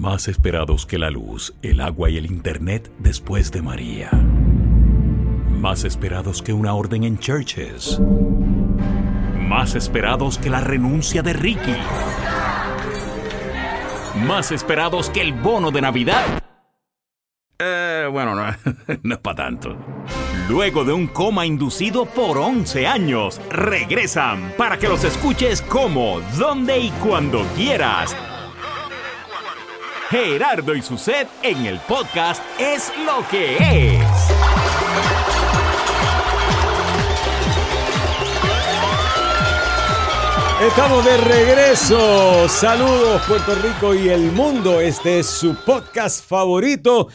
Más esperados que la luz, el agua y el internet después de María. Más esperados que una orden en churches. Más esperados que la renuncia de Ricky. Más esperados que el bono de Navidad. Eh, bueno, no, no es para tanto. Luego de un coma inducido por 11 años, regresan para que los escuches como, donde y cuando quieras. Gerardo y su set en el podcast Es lo que es. Estamos de regreso. Saludos Puerto Rico y el mundo. Este es su podcast favorito.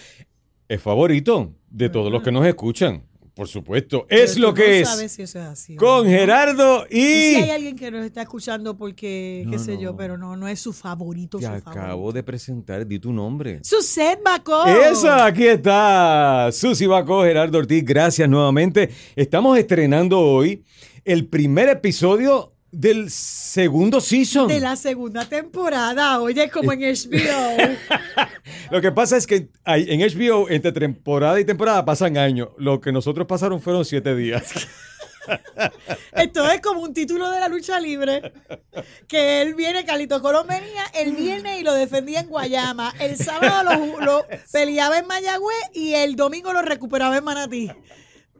Es favorito de todos los que nos escuchan. Por supuesto, es Pero lo que no es. sabes si eso es así. Con no. Gerardo y... Y si hay alguien que nos está escuchando porque, No, qué sé no. yo, pero no, no es su favorito. Te su acabo favorito. de presentar, di tu nombre. Suset Bacó. Esa, aquí está. Susi Baco, Gerardo Ortiz, gracias nuevamente. Estamos estrenando hoy el primer episodio del segundo season. De la segunda temporada. Oye, como en HBO. Lo que pasa es que en HBO, entre temporada y temporada, pasan años. Lo que nosotros pasaron fueron siete días. Esto es como un título de la lucha libre. Que él viene, Carlito Colón venía el viernes y lo defendía en Guayama. El sábado lo, lo peleaba en Mayagüez y el domingo lo recuperaba en Manatí.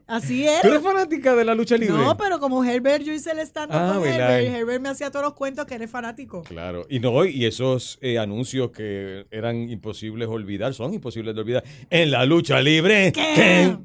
Así ¿Tú era. eres fanática de la lucha libre? No, pero como Herbert, yo hice el stand Ah, con. Herbert. Herbert me hacía todos los cuentos que eres fanático. Claro, y no, y esos eh, anuncios que eran imposibles de olvidar, son imposibles de olvidar. En la lucha libre. ¿Qué?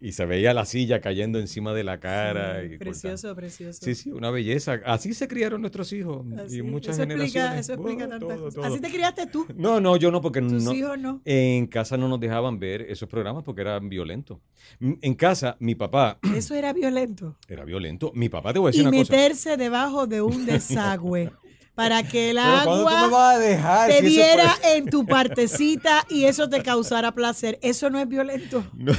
Y se veía la silla cayendo encima de la cara. y Precioso, precioso. Sí, sí, una belleza. Así se criaron nuestros hijos Así, y muchas eso explica, generaciones. eso explica Oh, tantas todo, cosas. todo. Así te criaste tú. No, no, yo no, porque Tus no, hijos no. en casa no nos dejaban ver esos programas porque eran violentos. En casa, mi papá Eso era violento. era violento. Mi papá, te voy a decir Y una cosa. meterse debajo de un desagüe para que el Pero ¿cuándo tú me agua a dejar? te Si diera en tu partecita y eso te causara placer. Eso no es violento. No,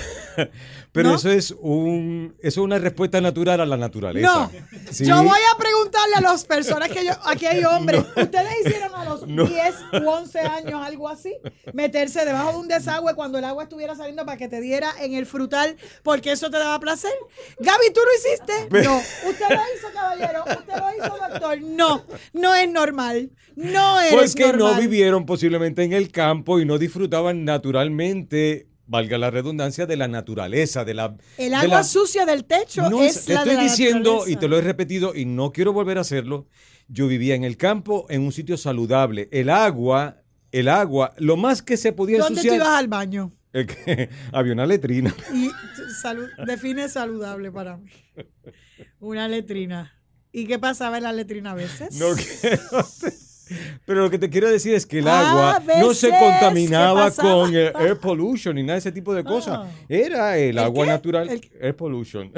Pero ¿No? eso es un eso es una respuesta natural a la naturaleza. No. Sí. Yo voy a preguntarle a las personas que yo, aquí hay hombres, ¿ustedes hicieron a los No. 10 u 11 años algo así? Meterse debajo de un desagüe cuando el agua estuviera saliendo para que te diera en el frutal porque eso te daba placer. Gaby, ¿tú lo hiciste? No. ¿Usted lo hizo, caballero? ¿Usted lo hizo, doctor? No. No es normal. No Porque normal. no vivieron posiblemente en el campo y no disfrutaban naturalmente, valga la redundancia, de la naturaleza, de la El de agua la- sucia del techo No, es te la estoy de la diciendo y te lo he repetido y no quiero volver a hacerlo. Yo vivía en el campo, en un sitio saludable. El agua, el agua, lo más que se podía ¿Dónde tú ensuciar. ibas al baño? es que había una letrina. Y salud, define saludable para mí. Una letrina. ¿Y qué pasaba en la letrina a veces? No quiero- Pero lo que te quiero decir es que el Ah, agua no se contaminaba ¿qué con el air pollution ni nada de ese tipo de cosas. Ah. Era el, ¿El agua qué? natural, ¿El qué? air pollution.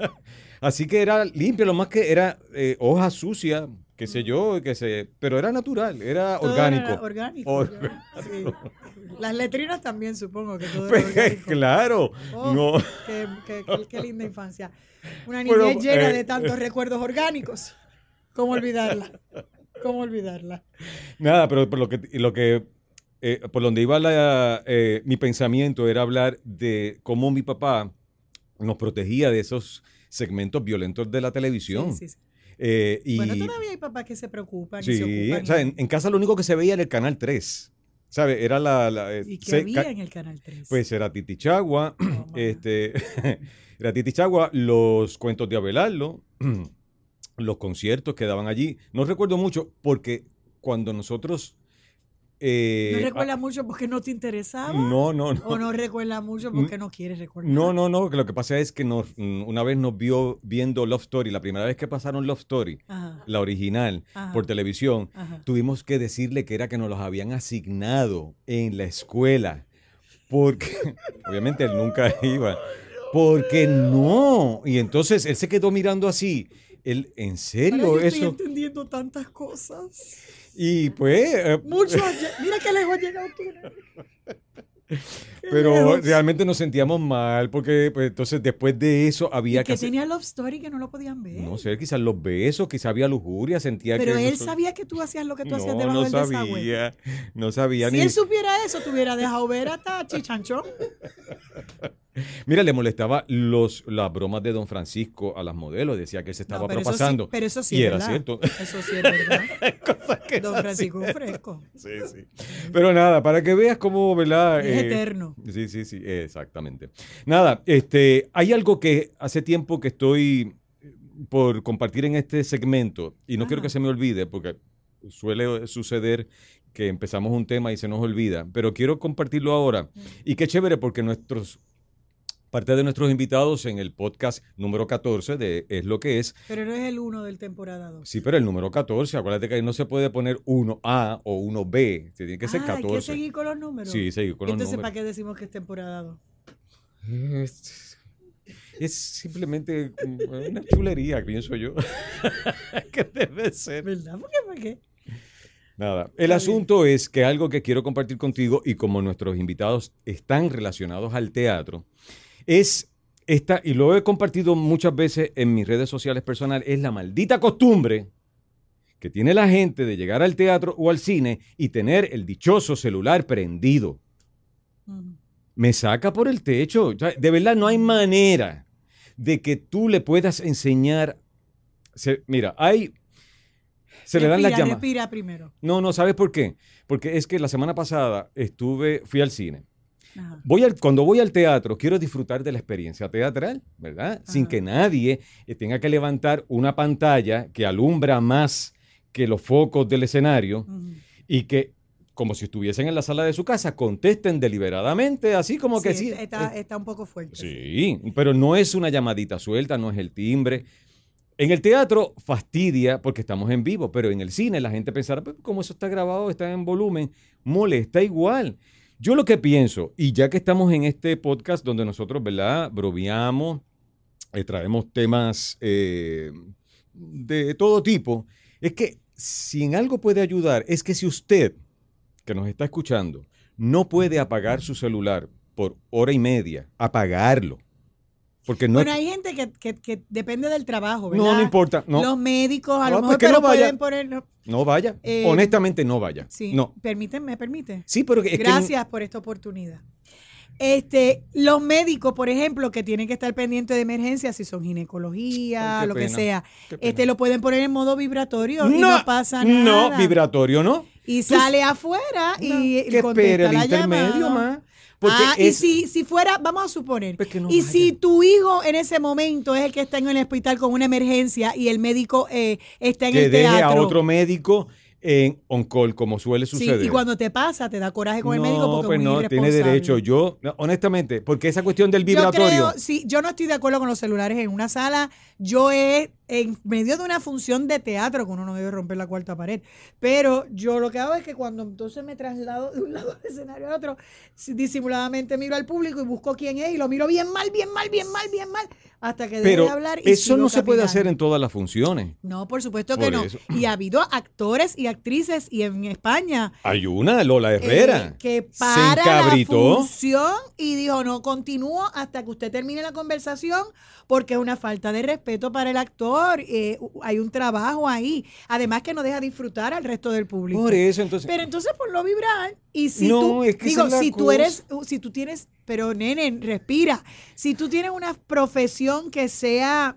Ah. Así que era limpio, lo más que era eh, hoja sucia, qué sé yo, que se, pero era natural, era Todo orgánico. era orgánico. Or- sí. Las letrinas también supongo que todo era Pues, orgánico. claro, Oh, no. Qué, qué- qué- qué linda infancia. Una niñez Pero, llena eh, de tantos recuerdos orgánicos. ¿Cómo olvidarla? ¿Cómo olvidarla? Nada, pero por lo que, lo que eh, por donde iba la, eh, mi pensamiento era hablar de cómo mi papá nos protegía de esos segmentos violentos de la televisión. Sí, sí, sí. Eh, y, Bueno, todavía hay papás que se preocupan y se ocupan. o sea, en, en casa lo único que se veía era el canal 3. ¿Sabes? Era la. la, ¿Y qué se- había en el Canal 3? Pues era Titi Chagua, Oh, este, era Titi Chagua, los cuentos de Abelardo, los conciertos que daban allí. No recuerdo mucho porque cuando nosotros... eh, ¿No recuerdas mucho porque no te interesaba? no, no, no. ¿O no recuerdas mucho porque no quieres recordar? No, no, no, lo que pasa es que nos, mm, una vez nos vio viendo Love Story, la primera vez que pasaron Love Story, Ajá. la original, Ajá. por televisión, Ajá. tuvimos que decirle que era que nos los habían asignado en la escuela. Porque, obviamente, él nunca iba. Porque no. Y entonces él se quedó mirando así. Él, ¿en Ahora serio yo estoy eso? entendiendo tantas cosas. Y pues, eh, Mucho. Mira qué lejos llega tú. Pero realmente nos sentíamos mal porque pues, entonces después de eso había Y que que tenía Love Story que no lo podían ver. No sé, quizás los besos, quizás había lujuria, sentía Pero que... él eso- sabía que tú hacías lo que tú hacías No, debajo no del desagüe. sabía, no sabía Si ni... él supiera eso, te hubiera dejado ver hasta Chichanchón. Mira, le molestaba los, las bromas de Don Francisco a las modelos, decía que se estaba No, pero, eso sí, propasando. pero eso sí y es era verdad. cierto. Eso sí es verdad. que Don Francisco un fresco. Sí, sí. Pero nada, para que veas cómo, ¿verdad? Es Eh, eterno. Sí, sí, sí, exactamente. Nada, este, hay algo que hace tiempo que estoy por compartir en este segmento y no quiero que se me olvide porque suele suceder que empezamos un tema y se nos olvida, pero quiero compartirlo ahora. Y qué chévere porque nuestros parte de nuestros invitados en el podcast número 14 de Es lo que es, Pero no es el uno del temporada 2. sí, pero el número 14, acuérdate que ahí no se puede poner 1A o 1B, se tiene que ser ah, 14. hay que seguir con los números. Sí, seguir con los Entonces, números. ¿para qué decimos que es temporada 2? Es, es simplemente una chulería, pienso yo. que debe ser. ¿Verdad? ¿Por qué? ¿Por qué? Nada. El asunto es que algo que quiero compartir contigo y como nuestros invitados están relacionados al teatro, es esta, y lo he compartido muchas veces en mis redes sociales personales, es la maldita costumbre que tiene la gente de llegar al teatro o al cine y tener el dichoso celular prendido. Me saca por el techo. O sea, de verdad, no hay manera de que tú le puedas enseñar. Se- mira, hay. Se le dan las. Respira primero. No, no, ¿sabes por qué? Porque es que la semana pasada estuve, fui al cine. Ajá. Voy al, cuando voy al teatro, quiero disfrutar de la experiencia teatral, ¿verdad? Sin que nadie eh, tenga que levantar una pantalla que alumbra más que los focos del escenario y que, como si estuviesen en la sala de su casa, contesten deliberadamente, así como que sí. Está, eh, está un poco fuerte. Sí, pero no es una llamadita suelta, no es el timbre. En el teatro fastidia porque estamos en vivo, pero en el cine la gente pensará, "Pues, como eso está grabado, está en volumen, molesta igual. Yo lo que pienso, y ya que estamos en este podcast donde nosotros, ¿verdad? Bromeamos, eh, traemos temas eh, de todo tipo, es que si en algo puede ayudar, es que si usted, que nos está escuchando, no puede apagar su celular por hora y media, apagarlo. Porque no, bueno, hay gente que, que- que depende del trabajo, ¿verdad? no, no importa. No, Los médicos, a No, lo pues mejor, pero no vaya. pueden poner... no, no vaya. Eh, Honestamente, no vaya. Sí, No. permíteme, me permite. Sí, pero es que- Gracias por esta oportunidad. Este, los médicos, por ejemplo, que tienen que estar pendientes de emergencias, si son ginecología, Ay, lo que sea, este lo pueden poner en modo vibratorio y no pasa nada. No, vibratorio no. Y Tú- sale afuera y que espere el la intermedio llamada. más. Porque ah, y es- si, si fuera, vamos a suponer, Pues no y vaya. si tu hijo en ese momento es el que está en el hospital con una emergencia y el médico eh, está en que el deje teatro. a otro médico en on-call, como suele Sí, suceder. y cuando te pasa, te da coraje con el no, médico porque pues es muy no, tiene derecho. Yo, no, honestamente, porque esa cuestión del Yo vibratorio. creo, sí, yo no estoy de acuerdo con los celulares en una sala. Yo he, en medio de una función de teatro, que uno no debe romper la cuarta pared, pero yo lo que hago es que cuando entonces me traslado de un lado del escenario al otro, si- disimuladamente miro al público y busco quién es y lo miro bien mal, bien mal, bien mal, bien mal, hasta que deje pero de hablar y eso no se puede hacer en todas las funciones. No, por supuesto que Por no. eso. Y ha habido actores y actrices y en España Hay una, Lola Herrera. eh, que se para la función y dijo, no, continúo hasta que usted termine la conversación porque es una falta de respeto para el actor. Eh, hay un trabajo ahí. Además que no deja disfrutar al resto del público. Por eso, entonces. Pero entonces ponlo vibrar y si No, tú, es que digo, si tú eres, si tú tienes, pero nene, respira. Si tú tienes una profesión que sea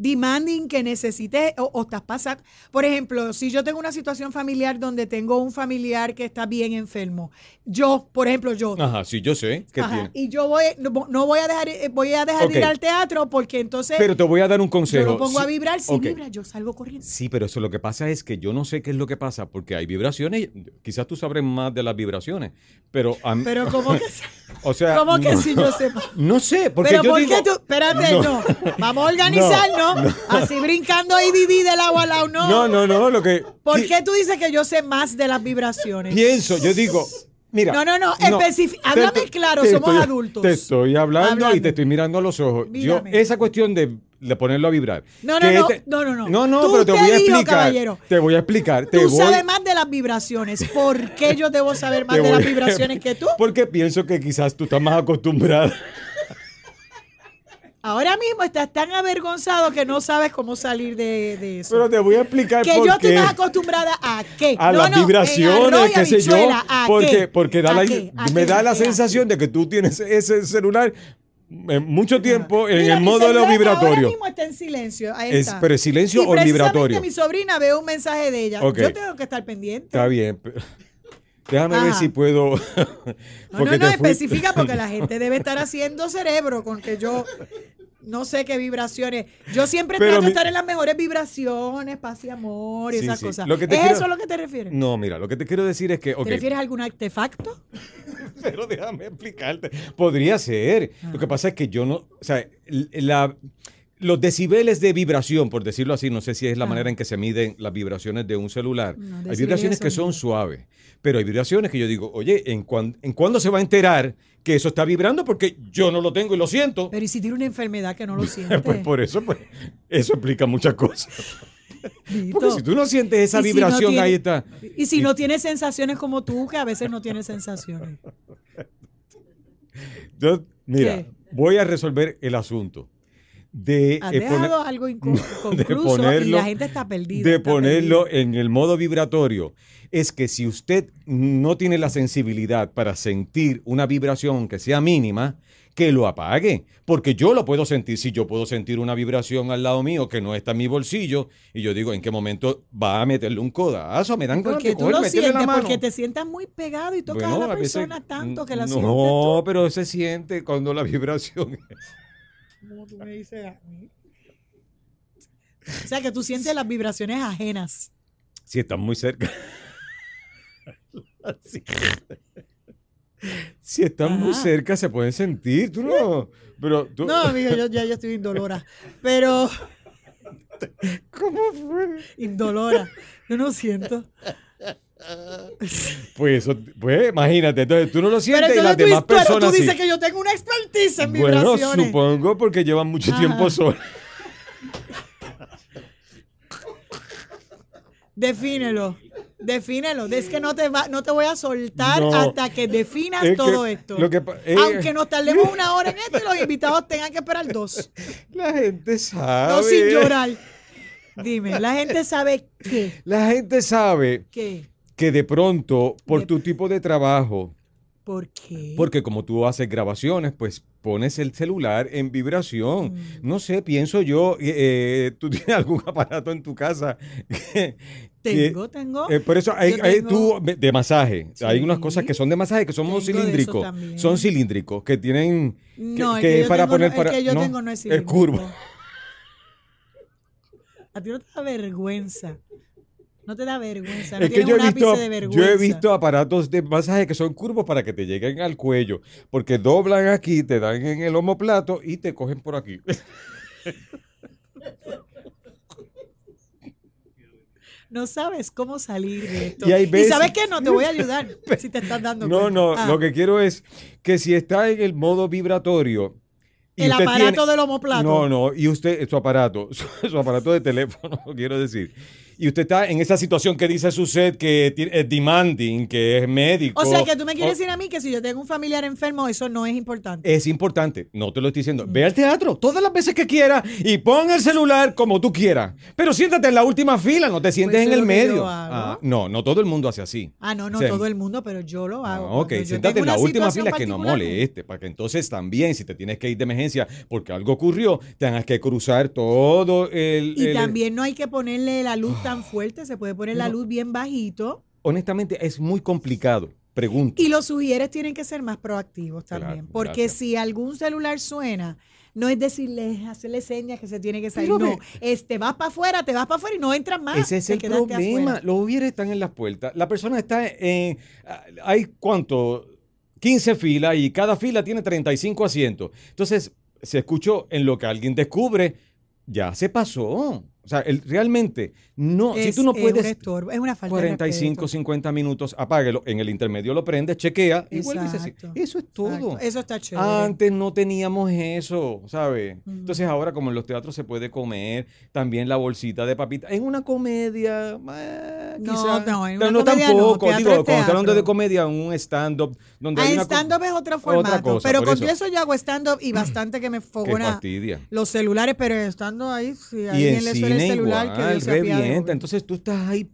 demanding, que necesites o, o estás pasando, por ejemplo, si yo tengo una situación familiar donde tengo un familiar que está bien enfermo, yo, por ejemplo, yo, Ajá, sí, yo sé que Ajá, tiene. y yo voy, no, no voy a dejar, eh, voy a dejar Ok. de ir al teatro porque entonces Pero te voy a dar un yo consejo. lo pongo a vibrar, si vibra, yo salgo corriendo. Sí, pero eso lo que pasa es que yo no sé qué es lo que pasa, porque hay vibraciones, quizás tú sabrás más de las vibraciones, pero a mí- Pero como que, o sea, como que no, si yo sepa. no sé, porque Pero yo ¿por digo, qué tú? Espérate, No. no. Vamos a organizarnos. Así brincando y viví del agua al lado, no. no, no, no, lo que ¿Por qué tú dices que yo sé más de las vibraciones? pienso, yo digo, mira, No, no, no, especifi- háblame claro, te somos estoy- adultos. Te estoy hablando y te estoy mirando a los ojos. Yo esa cuestión de, de ponerlo a vibrar. No, no, que no, te- no, no, no. No, no, pero te voy a explicar. caballero. Te voy a explicar, te Tú voy sabes más de las vibraciones. ¿Por qué yo debo saber más de las a- vibraciones que tú? Porque pienso que quizás tú estás más acostumbrada. Ahora mismo estás tan avergonzado que no sabes cómo salir de, de eso. Pero te voy a explicar que por yo estoy más acostumbrada a qué. a No, las no, vibraciones, qué sé yo, ¿a porque, qué? porque da ¿A la- qué? ¿A me qué? da la sensación de que tú tienes ese celular mucho tiempo en Mira, el mi modo de lo celular Ahora vibratorio. mismo está en silencio. Ahí Es- pero es silencio Y o vibratorio. mi sobrina ve un mensaje de ella. Yo tengo que estar pendiente. Está bien. Déjame ver si puedo. No, no, no, especifica porque la gente debe estar haciendo cerebro con que yo no sé qué vibraciones. Yo siempre Pero trato de mi- estar en las mejores vibraciones, paz y amor y Sí, esas sí. cosas. Lo que te ¿Es quiero- eso a lo que te refieres? No, mira, lo que te quiero decir es que. ¿Te refieres a algún artefacto? Pero déjame explicarte. Podría ser. Lo que pasa es que yo no. O sea, la- los decibeles de vibración, por decirlo así, no sé si es la Ah. manera en que se miden las vibraciones de un celular. No, hay vibraciones que son- suaves, pero hay vibraciones que yo digo, oye, ¿en, cuán- ¿en cuándo se va a enterar que eso está vibrando? Porque yo no lo tengo y lo siento. Pero ¿y si tiene una enfermedad que no lo siente? Pues por eso, pues, eso explica muchas cosas. Porque si tú no sientes esa Y si no vibración, tiene- ahí está. Y si no tiene sensaciones como tú, que a veces no tiene sensaciones. Yo, mira, ¿Qué? voy a resolver el asunto. De, Has eh, dejado poner- algo inconcluso de y ponerlo- la gente está perdida. de está ponerlo perdida. en el modo vibratorio es que si usted no tiene la sensibilidad para sentir una vibración que sea mínima, que lo apague, porque yo lo puedo sentir. Si yo puedo sentir una vibración al lado mío que no está en mi bolsillo y yo digo, ¿en qué momento va a meterle un codazo? Me dan Porque tú coger, lo la sientes, mano. porque te sientas muy pegado y tocas Bueno, a la a veces- persona tanto que la no, sientes pero se siente cuando la vibración Como tú me dices a mí. O sea, que tú sientes las vibraciones ajenas. si están muy cerca. Si están muy cerca se pueden sentir, tú no. Pero tú, No, amigo, yo ya yo estoy indolora. Pero, ¿cómo fue? indolora. Yo no siento. Pues, pues imagínate, entonces tú no lo Pero sientes y las tú, demás pero personas tú dices sí. que yo tengo una expertise en Bueno, vibraciones. supongo porque llevan mucho Ajá. tiempo sola. Defínelo. Defínelo. Es que no te va, no te voy a soltar No. hasta que definas Es que todo esto. lo que eh, Aunque nos tardemos una hora en esto y los invitados tengan que esperar dos. La gente sabe. No sin llorar. Dime, la gente sabe qué. La gente sabe ¿Qué? Que de pronto, por De- tu tipo de trabajo, ¿Por qué? Porque como tú haces grabaciones, pues pones el celular en vibración. Mm. No sé, pienso yo, eh, eh, tú tienes algún aparato en tu casa. que- Tengo, que- tengo. eh, por eso hay, hay tú de masaje. Hay unas cosas que son de masaje que son cilíndricos. Son cilíndricos que tienen que, No, el que yo para tengo poner no- el que yo tengo no es es curvo. cilíndrico. A ti no te da vergüenza. No te da vergüenza. No Es que yo he, visto, de yo vergüenza. he visto aparatos de masaje que son curvos para que te lleguen al cuello, porque doblan aquí, te dan en el omoplato y te cogen por aquí. No sabes cómo salir de esto. Y sabes qué? No te voy a ayudar si te estás dando No, cuenta. no, Ah, lo que quiero es que si está en el modo vibratorio. y El usted aparato tiene- del homoplato. No, no, y usted, su aparato, su, su aparato de teléfono, quiero decir. Y usted está en esa situación que dice su set que es demanding, que es médico. O sea, que tú me quieres o- decir a mí que si yo tengo un familiar enfermo, eso no es importante. Es importante, no te lo estoy diciendo. Mm. Ve al teatro todas las veces que quiera y pon el celular como tú quieras. Pero siéntate en la última fila, no te sientes Pues en eso el medio. Ah, no, no todo el mundo hace así. Ah, no, no O sea, todo el mundo, pero yo lo hago. Ah, ok, siéntate en la última fila que no moleste, para que entonces también, si te tienes que ir de emergencia porque algo ocurrió, tengas que cruzar todo el... Y el- también no hay que ponerle la luz tan fuerte, se puede poner la luz bien bajito. Honestamente, es muy complicado. Pregunto. Y los sugieres tienen que ser más proactivos Claro, también. porque gracias. si algún celular suena, no es decirle, hacerle señas que se tiene que salir. Pero no, ve- este vas para afuera, te vas para afuera y no entras más. Ese es el problema. afuera. Los hubieras están en las puertas. La persona está en... ah, Hay cuánto... 15 filas y cada fila tiene 35 asientos. Entonces, se escuchó en lo que alguien descubre, ya se pasó. O sea, el- realmente, no, si tú no es un puedes estorbo, es una falta de 45, respeto. 50 minutos, apáguelo, en el intermedio lo prendes, chequea y vuelve Eso es todo. Exacto. Eso está chévere. Antes no teníamos eso, ¿sabes? Entonces ahora como en los teatros se puede comer, también la bolsita de papitas. En una comedia, eh, No, quizá- no, en una comedia no, tampoco. teatro Digo, es cuando hablando de comedia, un stand-up donde Ah, stand-up es otro otra formato. cosa, pero por con eso. todo eso yo hago stand-up y bastante que me fogona los celulares, pero estando ahí, si alguien le el celular, que igual, Dios se apiade, revienta. Entonces tú estás ahí,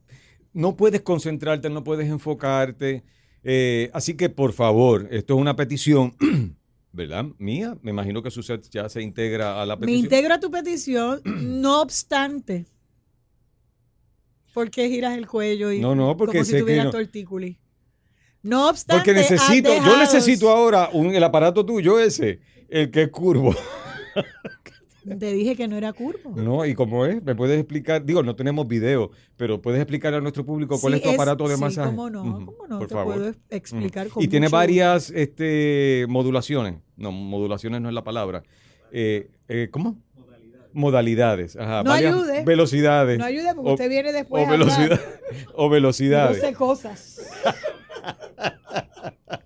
no puedes concentrarte, no puedes enfocarte. Eh, así que, por favor, esto es una petición, ¿verdad? Mía. Me imagino que Suset ya se integra a la Me petición. integro a tu petición, no obstante. ¿Por qué giras el cuello y No, no, porque como si tuvieras no- tortícolis? No obstante, Porque necesito, yo necesito ahora un, el aparato tuyo ese, el que es curvo. Te dije que no era curvo. No, y como es, me puedes explicar, digo, no tenemos video, pero puedes explicar a nuestro público cuál Sí, es tu aparato de sí, masaje. cómo no, cómo no, por te favor. puedo explicar con Y tiene mucho varias este, modulaciones. No, modulaciones no es la palabra. Eh, eh, ¿Cómo? Modalidades. Ajá, No ayude. Velocidades. No ayude porque O- usted viene después o velocidad, o No velocidades. sé cosas.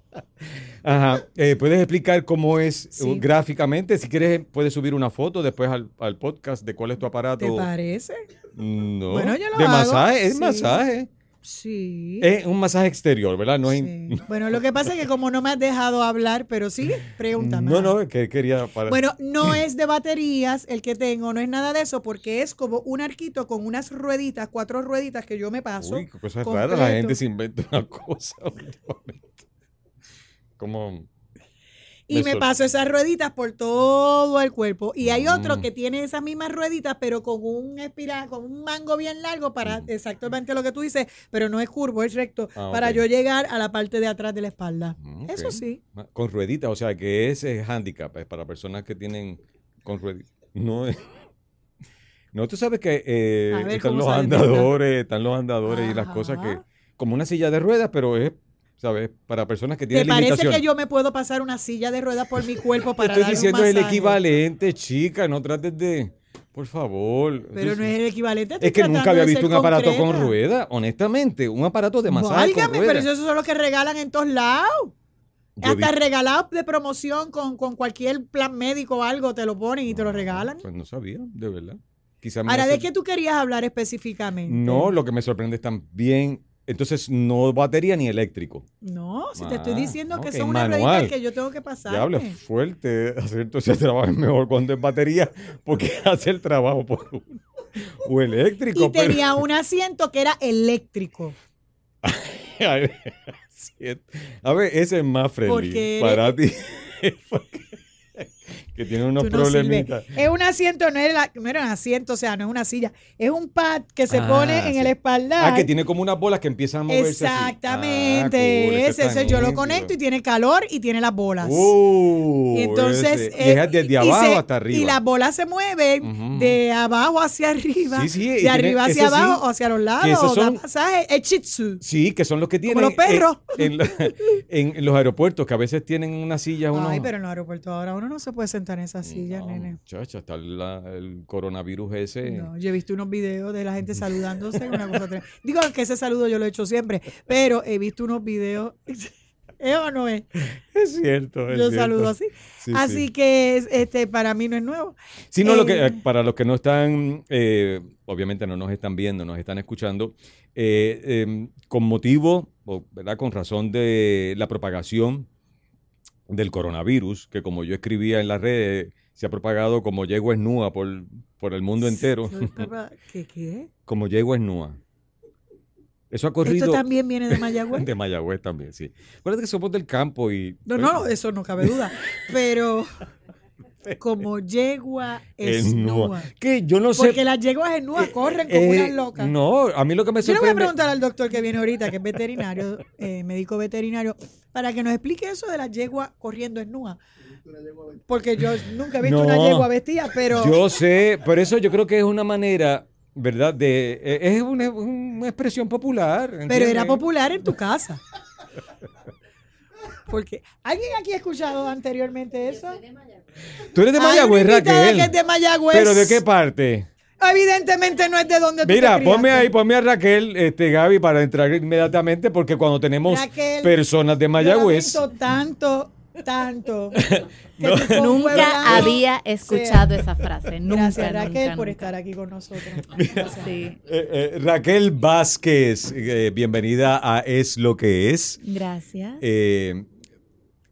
Ajá. Eh, ¿Puedes explicar cómo es Sí. uh, gráficamente? Si quieres, puedes subir una foto después al, al podcast de cuál es tu aparato. ¿Te parece? No. Bueno, yo lo de hago, masaje, es sí. masaje. Sí. Es un masaje exterior, ¿verdad? No Sí. Bueno, lo que pasa es que como no me has dejado hablar, pero sí, pregúntame. No, no, que quería para. Bueno, no es de baterías el que tengo, no es nada de eso, porque es como un arquito con unas rueditas, cuatro rueditas que yo me paso. Uy, qué cosa completo. rara. La gente se inventa una cosa. Como. Y me me paso esas rueditas por todo el cuerpo. Y hay otro Mm. que tiene esas mismas rueditas, pero con un espiral, con un mango bien largo para exactamente lo que tú dices, pero no es curvo, es recto, Ah, para yo llegar a la parte de atrás de la espalda. Mm. Eso sí. Con rueditas, o sea, que es eh, handicap es para personas que tienen con rueditas. No es. No, tú sabes que eh, ver están los salen, ¿verdad? andadores, están los andadores y las cosas que. Como una silla de ruedas, pero es, ¿sabes? Para personas que ¿Te tienen parece limitaciones. que yo me puedo pasar una silla de ruedas por mi cuerpo Te para estoy dar un diciendo el masaje? equivalente, chica, no trates de. Por favor. Pero no es el equivalente. estoy Es que nunca había visto un aparato con concreta. rueda, honestamente. Un aparato de masaje Válgame, con pero esos son los que regalan en todos lados. Yo Hasta regalados de promoción con, con cualquier plan médico o algo, te lo ponen y te lo regalan. Pues no sabía, de verdad. Quizá Ahora, hace- ¿de qué tú querías hablar específicamente? No, lo que me sorprende es también. Entonces, no batería ni eléctrico. No, si te estoy Ah, diciendo que son unas manual. que yo tengo que pasar. Ya habla fuerte. Hacer todo ese trabajo es mejor cuando es batería, porque hace el trabajo por uno. O eléctrico. Y pero- tenía un asiento que era eléctrico. A ver, ese es más friendly Porque para ti. que tiene unos no problemitas. Es un asiento, no era, no era un asiento, o sea, no es una silla. Es un pad que se Ah, pone en sí. el espaldar. Ah, que tiene como unas bolas que empiezan a moverse así. Exactamente. Ah, cool, ese, ese yo lo conecto y tiene calor y tiene las bolas. Uh, y entonces. eh, y es desde y abajo se- hasta arriba. Y las bolas se mueven de abajo hacia arriba. Sí, sí, de tiene- arriba hacia sí, abajo o hacia los lados. esos da son- masaje. Es chitsu. Sí, que son los que tienen. los perros. En, en la- en- en los aeropuertos, que a veces tienen unas sillas. Unos, Ay, pero en los aeropuertos ahora uno no se puede sentar en esas sillas, No, nene. Muchacha, está la- el coronavirus ese. No, yo he visto unos videos de la gente saludándose. Una cosa Digo que ese saludo yo lo he hecho siempre, pero he visto unos videos. ¿Es o no es? Es cierto. es Yo cierto. saludo así. Sí, así sí. que es- este para mí no es nuevo. Sí, no, lo que, Eh, eh, para los que no están, eh, obviamente no nos están viendo, nos están escuchando, eh, eh, con motivo, o, ¿verdad? Con razón de la propagación del coronavirus, que como yo escribía en las redes, se ha propagado como yegua esnúa por, por el mundo entero, ¿Qué qué? como yegua esnúa. Eso ha corrido Esto también viene de Mayagüez. de Mayagüez también, sí. Acuérdate que somos del campo y... No, no, eso no cabe duda. Pero como yegua esnúa. Que yo no sé... Porque las yeguas esnúas corren como Eh, unas locas. No, a mí lo que me Yo le voy a sorprende... preguntar al doctor que viene ahorita, que es veterinario, eh, médico veterinario, para que nos explique eso de la yegua corriendo esnúa. Porque yo nunca he visto No. una yegua vestida, pero Yo sé, por eso yo creo que es una manera, ¿verdad? De, eh, es una, una expresión popular. pero era popular en tu casa. Porque alguien aquí ha escuchado anteriormente eso. Tú eres de Mayagüez, invitada que es Raquel. de Mayagüez. ¿Pero de qué parte? Evidentemente no es de donde tú Mira, te ponme ahí, ponme a Raquel, este, Gaby, para entrar inmediatamente, porque cuando tenemos Raquel, personas de Yo Mayagüez. lamento tanto, tanto. Nunca había escuchado sea- esa frase. Nunca, Gracias, Raquel, nunca, por nunca. estar aquí con nosotros. Sí, Eh, eh, Raquel Vázquez, eh, bienvenida a Es lo que es. gracias.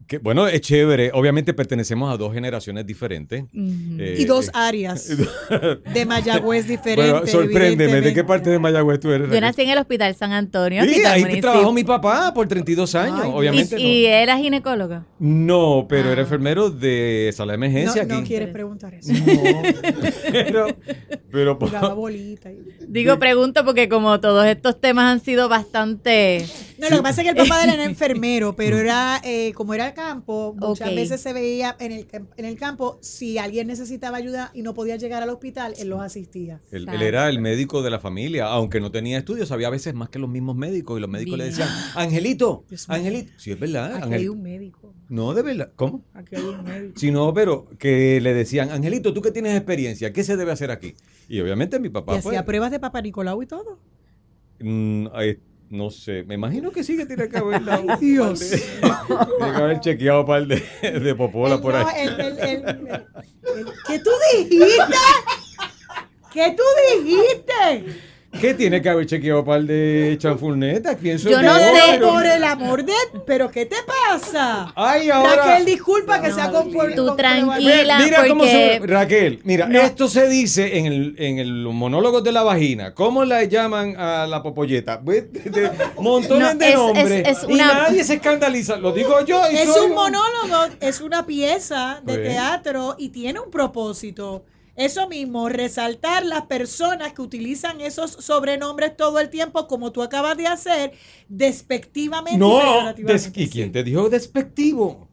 Que, bueno, es chévere. Obviamente pertenecemos a dos generaciones diferentes. Eh, Y dos eh, áreas de Mayagüez diferentes. Bueno, sorpréndeme, ¿de qué parte de Mayagüez tú eres? Yo nací en el Hospital San Antonio. Sí, ahí municipal. trabajó mi papá por 32 años, Ay, obviamente. y, era ginecólogo. no. no, pero Ah. era enfermero de sala de No, emergencia no aquí. quieres preguntar eso. pero, pero y- Digo, pregunto porque como todos estos temas han sido bastante... No, lo que pasa es que el papá de él era enfermero, pero era, eh, como era el campo, muchas veces se veía en el, en el campo, si alguien necesitaba ayuda y no podía llegar al hospital, él los asistía. Él, era el médico de la familia, aunque no tenía estudios, sabía a veces más que los mismos médicos y los médicos le decían, Angelito, Dios. Angelito. Sí, es verdad. Aquí Angel- hay un médico. No, de verdad. ¿Cómo? Aquí hay un médico. Si no, pero que le decían, Angelito, tú que tienes experiencia, ¿qué se debe hacer aquí? Y obviamente mi Y papá fue. hacía pruebas de Papá Nicolau y todo. Mm, no sé, me imagino que sí que tiene que haber dado un Dios. de- tiene que haber chequeado un par de, de popola por no, ahí. ¿Qué tú dijiste? ¿Qué tú dijiste? ¿Qué tiene que haber chequeado un par de chanfurnetas? Pienso Yo yo, no sé. pero- Por el amor de... ¿Pero qué te pasa? Ay, ahora. Raquel, disculpa que sea con Tú tranquila. Mira, mira cómo se. Raquel, mira, No. esto se dice en el, en el monólogo de la vagina. ¿Cómo la llaman a la popolleta? Montones No, de es- nombres. es- es Y nadie se escandaliza. Lo digo yo. y Es soy un monólogo, es una pieza de Pues. teatro y tiene un propósito. Eso mismo, resaltar las personas que utilizan esos sobrenombres todo el tiempo, como tú acabas de hacer, despectivamente. y No, des- ¿y quién te dijo despectivo?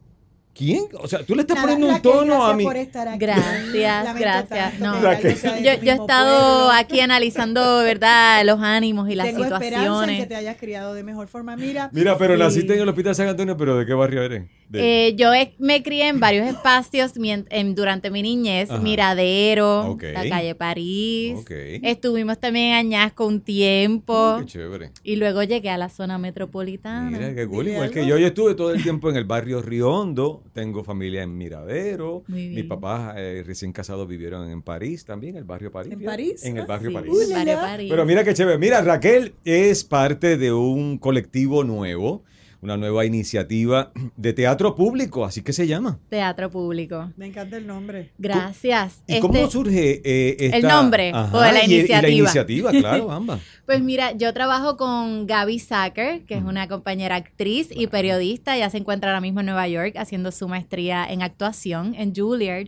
¿Quién? O sea, tú le estás Nada, poniendo un tono a gracias mí. por estar aquí. Gracias, gracias. No. que Yo, yo he estado pueblo. aquí analizando, ¿verdad?, los ánimos y las Tengo esperanza en situaciones. que te hayas criado de mejor forma. Mira, Mira, pero Sí. naciste en el Hospital San Antonio, pero ¿de qué barrio eres? De- Eh, yo he- me crié en varios espacios en- durante mi niñez, Ajá. Miradero, la calle París. Estuvimos también en Añasco un tiempo Qué chévere. y luego llegué a la zona metropolitana. Mira, qué cool. Igual que yo, yo estuve todo el tiempo en el barrio Riondo, tengo familia en Miradero, mis papás eh, recién casados vivieron en París también, el barrio París. ¿En. París? En el Ah, barrio Sí, París. Uy, Barrio París. Pero mira qué chévere. Mira, Raquel es parte de un colectivo nuevo, una nueva iniciativa de teatro público, así que se llama. Teatro público. me encanta el nombre. Gracias. ¿Y Este- cómo surge eh, esta- ¿El nombre o de la y- y iniciativa? iniciativa, claro, ambas. Pues mira, yo trabajo con Gaby Sacker, que es una compañera actriz y periodista. Ella se encuentra ahora mismo en Nueva York haciendo su maestría en actuación en Juilliard.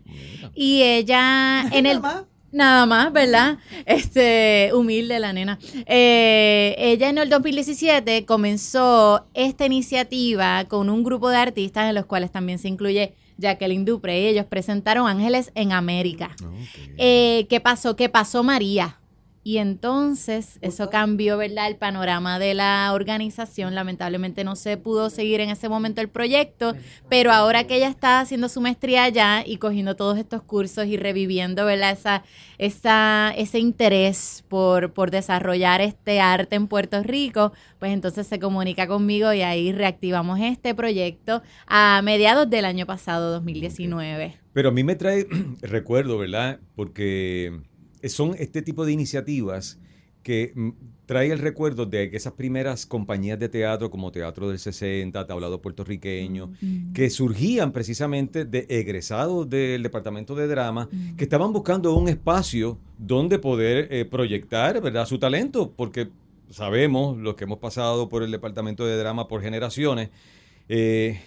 Y ella en el... Nada más, ¿verdad? Este, humilde la nena. Eh, ella en el 2017 comenzó esta iniciativa con un grupo de artistas en los cuales también se incluye Jacqueline Dupré. Y ellos presentaron Ángeles en América. Eh, ¿Qué pasó? ¿Qué pasó María? Y entonces eso cambió, ¿verdad? El panorama de la organización. Lamentablemente no se pudo seguir en ese momento el proyecto, pero ahora que ella está haciendo su maestría allá y cogiendo todos estos cursos y reviviendo, ¿verdad? Esa, esa, ese interés por, por desarrollar este arte en Puerto Rico, pues entonces se comunica conmigo y ahí reactivamos este proyecto a mediados del año pasado, 2019. Pero a mí me trae recuerdo, ¿verdad? Porque son este tipo de iniciativas que mm, trae el recuerdo de que esas primeras compañías de teatro como Teatro del 60, Tablado Puertorriqueño, que surgían precisamente de egresados del Departamento de Drama, que estaban buscando un espacio donde poder eh, proyectar, ¿verdad?, su talento, porque sabemos, los que hemos pasado por el Departamento de Drama por generaciones, eh,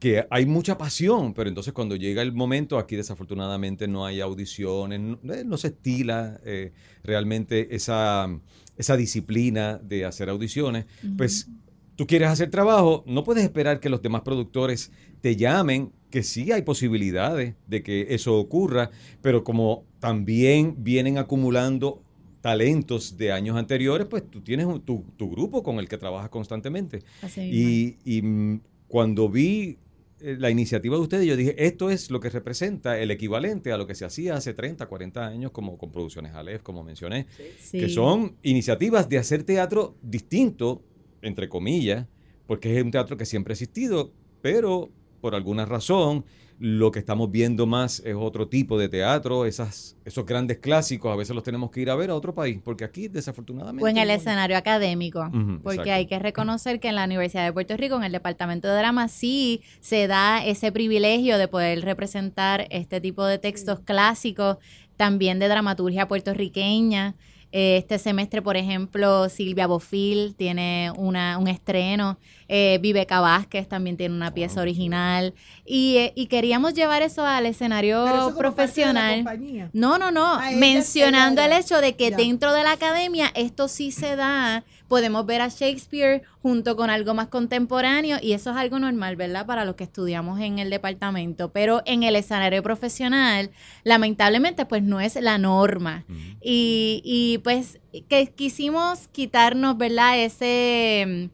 que hay mucha pasión, pero entonces cuando llega el momento, aquí desafortunadamente no hay audiciones, no, eh, no se estila eh, realmente esa, esa disciplina de hacer audiciones, pues tú quieres hacer trabajo, no puedes esperar que los demás productores te llamen, que sí hay posibilidades de que eso ocurra, pero como también vienen acumulando talentos de años anteriores, pues tú tienes un- tu, tu grupo con el que trabajas constantemente. Así. Y, y, mm, cuando vi eh, la iniciativa de ustedes, yo dije, esto es lo que representa el equivalente a lo que se hacía hace 30, 40 años, como con Producciones Aleph, como mencioné, Sí. que son iniciativas de hacer teatro distinto, entre comillas, porque es un teatro que siempre ha existido, pero por alguna razón lo que estamos viendo más es otro tipo de teatro, esas, esos grandes clásicos, a veces los tenemos que ir a ver a otro país, porque aquí desafortunadamente... O en el no- escenario académico, porque exacto. hay que reconocer que en la Universidad de Puerto Rico, en el Departamento de Drama, sí se da ese privilegio de poder representar este tipo de textos clásicos, también de dramaturgia puertorriqueña. Eh, Este semestre, por ejemplo, Silvia Bofil tiene una, un estreno, eh, Viveca Vázquez también tiene una pieza original, y, eh, y queríamos llevar eso al Pero escenario eso profesional. No, no, no. Mencionando el hecho de que ya. dentro de la academia esto sí se da. Podemos ver a Shakespeare junto con algo más contemporáneo y eso es algo normal, ¿verdad? Para los que estudiamos en el departamento. Pero en el escenario profesional, lamentablemente, pues no es la norma. Y, y pues que quisimos quitarnos, ¿verdad? Ese,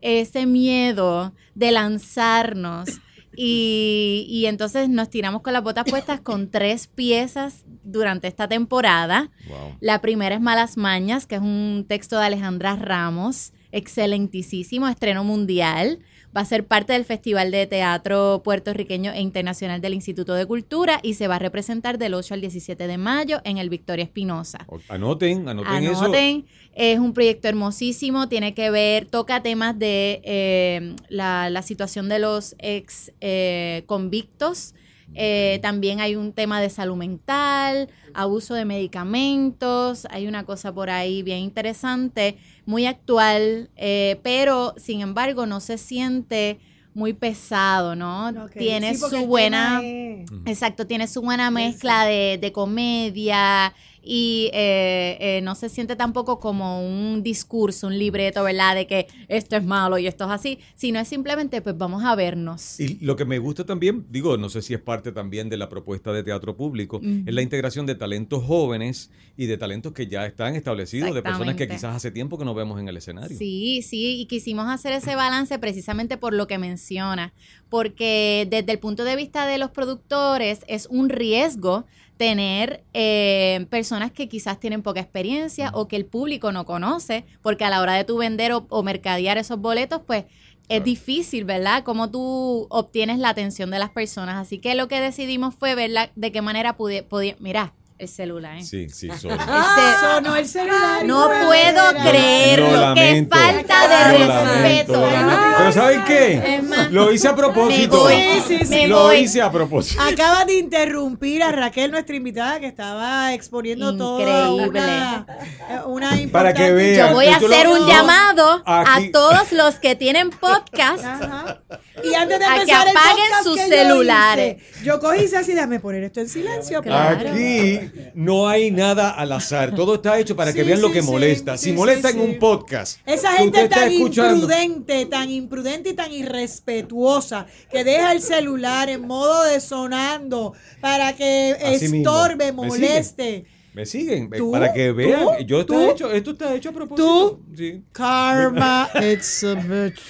ese miedo de lanzarnos. Y, y entonces nos tiramos con las botas puestas con tres piezas durante esta temporada. Wow. La primera es Malas Mañas, que es un texto de Alejandra Ramos, excelentísimo, estreno mundial. Va a ser parte del Festival de Teatro Puertorriqueño e Internacional del Instituto de Cultura y se va a representar del 8 al 17 de mayo en el Victoria Espinosa. Anoten, anoten, eso. Anoten, es un proyecto hermosísimo, tiene que ver, toca temas de eh, la, la situación de los ex eh, convictos. Eh, también hay un tema de salud mental, abuso de medicamentos, hay una cosa por ahí bien interesante, muy actual, eh, pero sin embargo no se siente muy pesado, ¿no? Tiene sí, su buena... es- Exacto, tiene su buena mezcla de, de comedia y eh, eh, no se siente tampoco como un discurso, un libreto, ¿verdad? De que esto es malo y esto es así, sino es simplemente, pues vamos a vernos. Y lo que me gusta también, digo, no sé si es parte también de la propuesta de teatro público, es la integración de talentos jóvenes y de talentos que ya están establecidos, de personas que quizás hace tiempo que no vemos en el escenario. Sí, sí, y quisimos hacer ese balance precisamente por lo que menciona, porque desde el punto de vista de los productores es un riesgo tener eh, personas que quizás tienen poca experiencia o que el público no conoce, porque a la hora de tú vender o, o mercadear esos boletos, pues es difícil, ¿verdad? Cómo tú obtienes la atención de las personas. Así que lo que decidimos fue ver la- de qué manera pude, podía, mira, el celular, ¿eh? Sí, sí, sorry. Ese- Sonó el celular. no puedo creerlo, Lo qué falta de Lo respeto. lamento, lo lamento. Pero ¿saben qué? Lo hice a propósito. voy, sí, sí, me Lo voy. hice a propósito. Acabas de interrumpir a Raquel, nuestra invitada, que estaba exponiendo todo. Increíble. Una, eh, una Para que importante- vean. Yo voy a lo- hacer un no, llamado aquí- a todos los que tienen podcast. Ajá. Y antes de A que empezar el apaguen podcast sus que yo celulares. hice, Yo, cogí y así, déjame poner esto en silencio. Claro. Aquí no hay nada al azar. Todo está hecho para que Sí, vean lo que sí, molesta. sí, si molesta sí, en sí. un podcast. Esa que gente tan imprudente, tan imprudente y tan irrespetuosa que deja el celular en modo de sonando para que Así estorbe, ¿Me moleste. Me siguen, eh, ¿Tú? para que vean. ¿Tú? Yo está ¿Tú? hecho, esto está hecho a propósito. Sí. Karma, it's a bitch.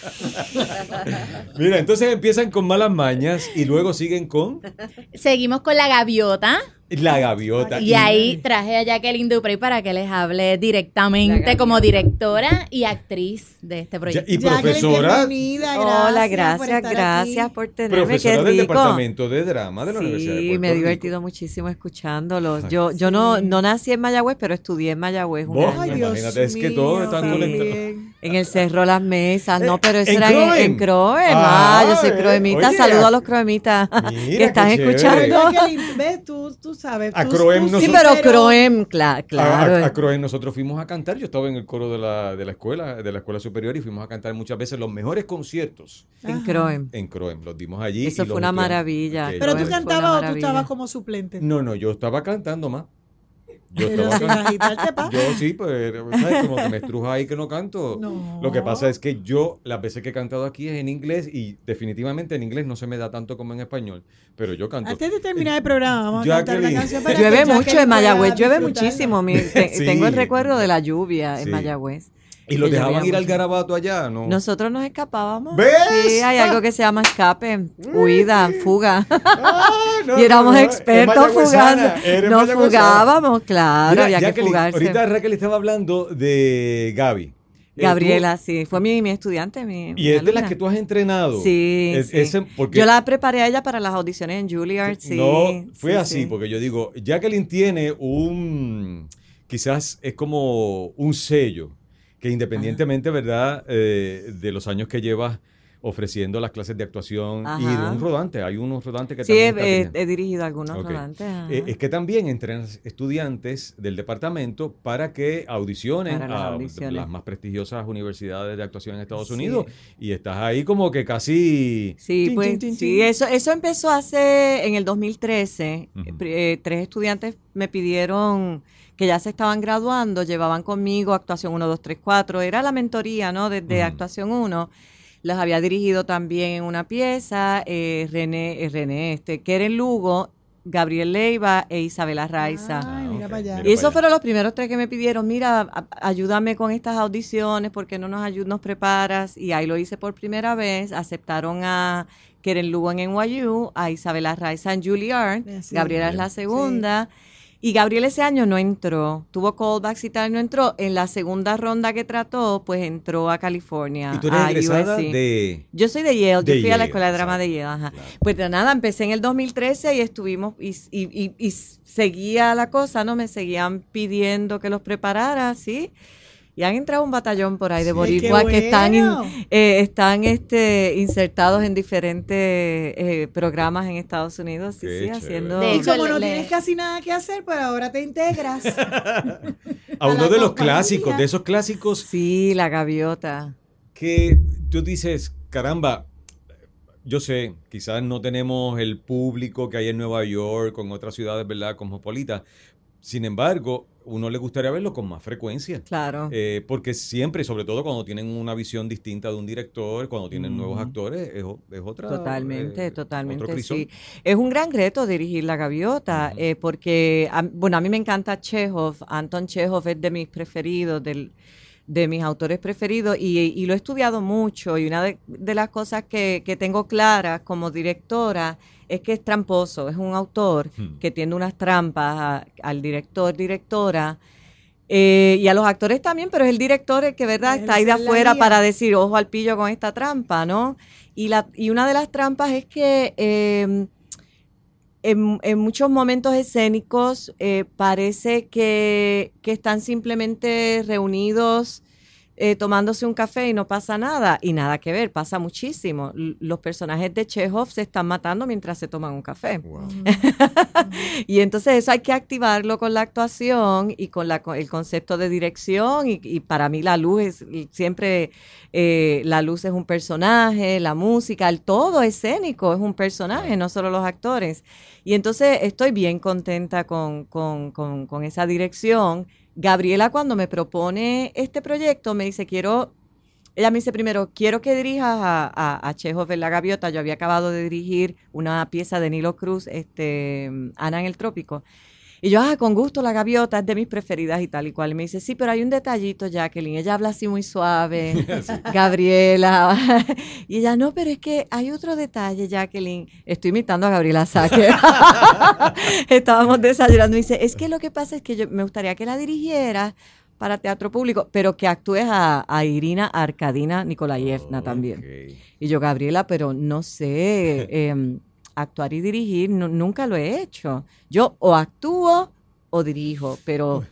Mira, entonces empiezan con malas mañas y luego siguen con Seguimos con la gaviota. La gaviota. Y ahí traje a Jacqueline Duprey para que les hable directamente como directora y actriz de este proyecto. y profesora, bienvenida, Hola, por gracias, estar gracias aquí. por tenerme. profesora Qué del rico. departamento de drama de la Universidad de Sí, me he Rico. divertido muchísimo escuchándolos. Ay, Yo, yo no, no nací en Mayagüez, pero estudié en Mayagüez un. Ay, Dios Imagínate, es que mío, también. conectados. En el Cerro Las Mesas, no, Eh, pero eso ¿en era en, Croem? en Croem. Ah, Ah, yo soy eh, croemita. oye, Saludo a- los croemitas Mira, que están qué escuchando. Ves, tú, tú sabes. A tú- Croem tú Sí, nosotros- pero Croem, cla- claro. A, a Croen nosotros fuimos a cantar, yo estaba en el coro de la, de la escuela, de la escuela superior y fuimos a cantar muchas veces los mejores conciertos en Croem. en Croen, los dimos allí. Eso y fue una estudiantes- maravilla. que Pero tú Fue una cantabas o tú maravilla. estabas como suplente. No, no, yo estaba cantando más. Yo Pero estaba sin agitarte, pa. Yo sí, pues, ¿sabes? Como que me estruja ahí que no canto. No. Lo que pasa es que yo, las veces que he cantado aquí es en inglés y definitivamente en inglés no se me da tanto como en español, pero yo canto. Antes de terminar el programa, vamos a cantar una Jacqueline. canción para Llueve mucho en Mayagüez, llueve muchísimo. Mi- te- Sí. Tengo el recuerdo de la lluvia Sí. en Mayagüez. ¿Y lo que dejaban ir al garabato allá? ¿no? Nosotros nos escapábamos. ¿Ves? Sí, hay algo que se llama escape, huida, fuga. Ah, no, y éramos no, no, expertos fugando. Nos fugábamos, claro, Mira, había que fugarse. Ahorita Raquel estaba hablando de Gaby. Eh, Gabriela, sí, fue mi, mi estudiante, mi, y mi es de las que tú has entrenado. Sí, Es- sí. ese- porque Yo la preparé a ella para las audiciones en Juilliard, sí. no fue sí, así, sí. porque yo digo, Jacqueline tiene un, quizás es como un sello, que independientemente, ¿verdad?, Eh, de los años que llevas ofreciendo las clases de actuación y de un rodante, hay unos rodantes que Sí, he, también he- está he dirigido algunos rodantes. Eh, es que también entrenas estudiantes del departamento para que audicionen Para las a audiciones. las más prestigiosas universidades de actuación en Estados Sí. Unidos y estás ahí como que casi... Sí, pues sí, eso, eso empezó hace en el 2013. Ujú. Eh, pr- eh, tres estudiantes me pidieron que ya se estaban graduando, llevaban conmigo actuación 1, 2, 3, 4. Era la mentoría, ¿no? Desde actuación 1. Las había dirigido también en una pieza, eh, René, eh, René, este, Keren Lugo, Gabriel Leiva e Isabela Raiza. Ay, mira ok, para allá. mira Y esos fueron los primeros tres que me pidieron, mira, a- ayúdame con estas audiciones, porque no nos ayudas, nos preparas? Y ahí lo hice por primera vez, aceptaron a Keren Lugo en NYU, a Isabela Raiza en Juilliard, Sí. Gabriela es la segunda, y Gabriel ese año no entró, tuvo callbacks y tal, no entró, en la segunda ronda que trató, pues entró a California, Y tú eres a egresada USC. de... Yo soy de Yale, De yo fui a la escuela de drama de Yale, ajá. claro. Pues de nada, empecé en el 2013 y estuvimos, y, y- y- y seguía la cosa, ¿no? Me seguían pidiendo que los preparara, ¿sí? Y han entrado un batallón por ahí de Sí. boricuas ¡Qué que están, in- eh, están este, insertados en diferentes eh, programas en Estados Unidos, sí, Qué sí, chévere. haciendo... De Y hecho, como no le- tienes casi nada que hacer, pues ahora te integras. A uno la de los clásicos, de esos clásicos Sí, la gaviota. que tú dices, caramba, yo sé, quizás no tenemos el público que hay en Nueva York, con otras ciudades, ¿verdad?, cosmopolitas. Sin embargo, uno le gustaría verlo con más frecuencia. Claro. Eh, porque siempre, sobre todo cuando tienen una visión distinta de un director, cuando tienen nuevos actores, es, es otra. Totalmente, eh, totalmente, sí. Es un gran reto dirigir La Gaviota, eh, porque, a- bueno, a mí me encanta Chekhov, Anton Chekhov es de mis preferidos, del- de mis autores preferidos, y, y lo he estudiado mucho, y una de, de las cosas que, que tengo claras como directora es que es tramposo, es un autor Hmm. que tiene unas trampas a- al director, directora, eh, y a los actores también, pero es el director el que, ¿verdad?, está ahí de afuera guía. para decir, ojo al pillo con esta trampa, ¿no? Y, la, y una de las trampas es que eh, en, en muchos momentos escénicos eh, parece que, que están simplemente reunidos eh, tomándose un café y no pasa nada. Y nada que ver, pasa muchísimo. L- los personajes de Chekhov se están matando mientras se toman un café. Wow. Y entonces eso hay que activarlo con la actuación y con, la, con el concepto de dirección. Y, y para mí la luz es siempre, eh, la luz es un personaje, la música, el todo escénico es un personaje, no solo los actores. Y entonces estoy bien contenta con, con, con, con esa dirección. Gabriela cuando me propone este proyecto me dice, quiero ella me dice primero, quiero que dirijas a, a, a Chekhov en La Gaviota. Yo había acabado de dirigir una pieza de Nilo Cruz, este, Ana en el Trópico. Y yo, ah, con gusto, La Gaviota es de mis preferidas y tal y cual. Y me dice, sí, pero hay un detallito, Jacqueline. Ella habla así muy suave. Gabriela. y ella, no, pero es que hay otro detalle, Jacqueline. Estoy imitando a Gabriela Saque. Estábamos desayunando. Y dice, es que lo que pasa es que yo me gustaría que la dirigiera para teatro público, pero que actúes a, a Irina Arkadina Nikolayevna también. Y yo, Gabriela, pero no sé, em, actuar y dirigir, nu- nunca lo he hecho. Yo o actúo o dirijo, pero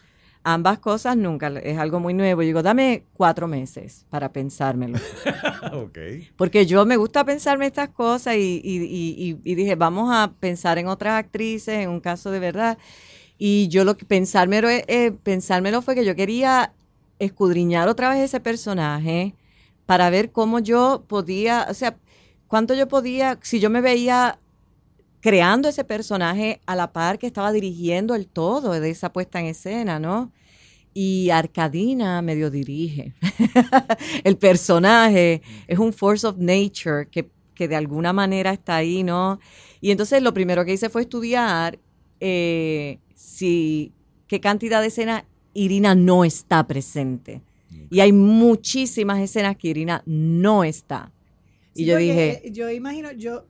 ambas cosas nunca, es algo muy nuevo. Y digo, dame cuatro meses para pensármelo. Porque yo me gusta pensarme estas cosas y, y- y- y- y dije, vamos a pensar en otras actrices, en un caso de verdad. Y yo lo que pensármelo, eh, eh, pensármelo fue que yo quería escudriñar otra vez ese personaje para ver cómo yo podía, o sea, cuánto yo podía, si yo me veía creando ese personaje a la par que estaba dirigiendo el todo de esa puesta en escena, ¿no? Y Arcadina medio dirige. el personaje es un force of nature que, que de alguna manera está ahí, ¿no? Y entonces lo primero que hice fue estudiar eh, si qué cantidad de escena Irina no está presente. Y hay muchísimas escenas que Irina no está. Y yo dije, yo imagino, yo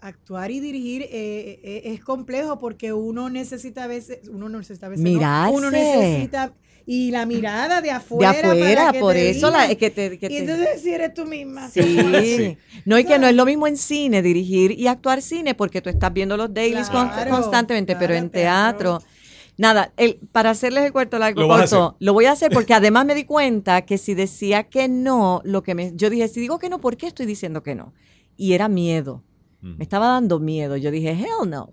actuar y dirigir eh, eh, es complejo porque uno necesita a veces, uno no necesita a veces, no, uno necesita y la mirada de afuera, de afuera, para que por te eso la, es que te... que y te- entonces si eres tú misma. Sí. Sí. No, y que no es lo mismo en cine, dirigir y actuar cine, porque tú estás viendo los dailies con- Claro, constantemente, pero en teatro. teatro. Nada, el, para hacerles el cuarto largo Lo corto, lo voy a hacer porque además me di cuenta que si decía que no, lo que me. Yo dije, si digo que no, ¿por qué estoy diciendo que no? Y era miedo. Mm. Me estaba dando miedo. Yo dije, hell no.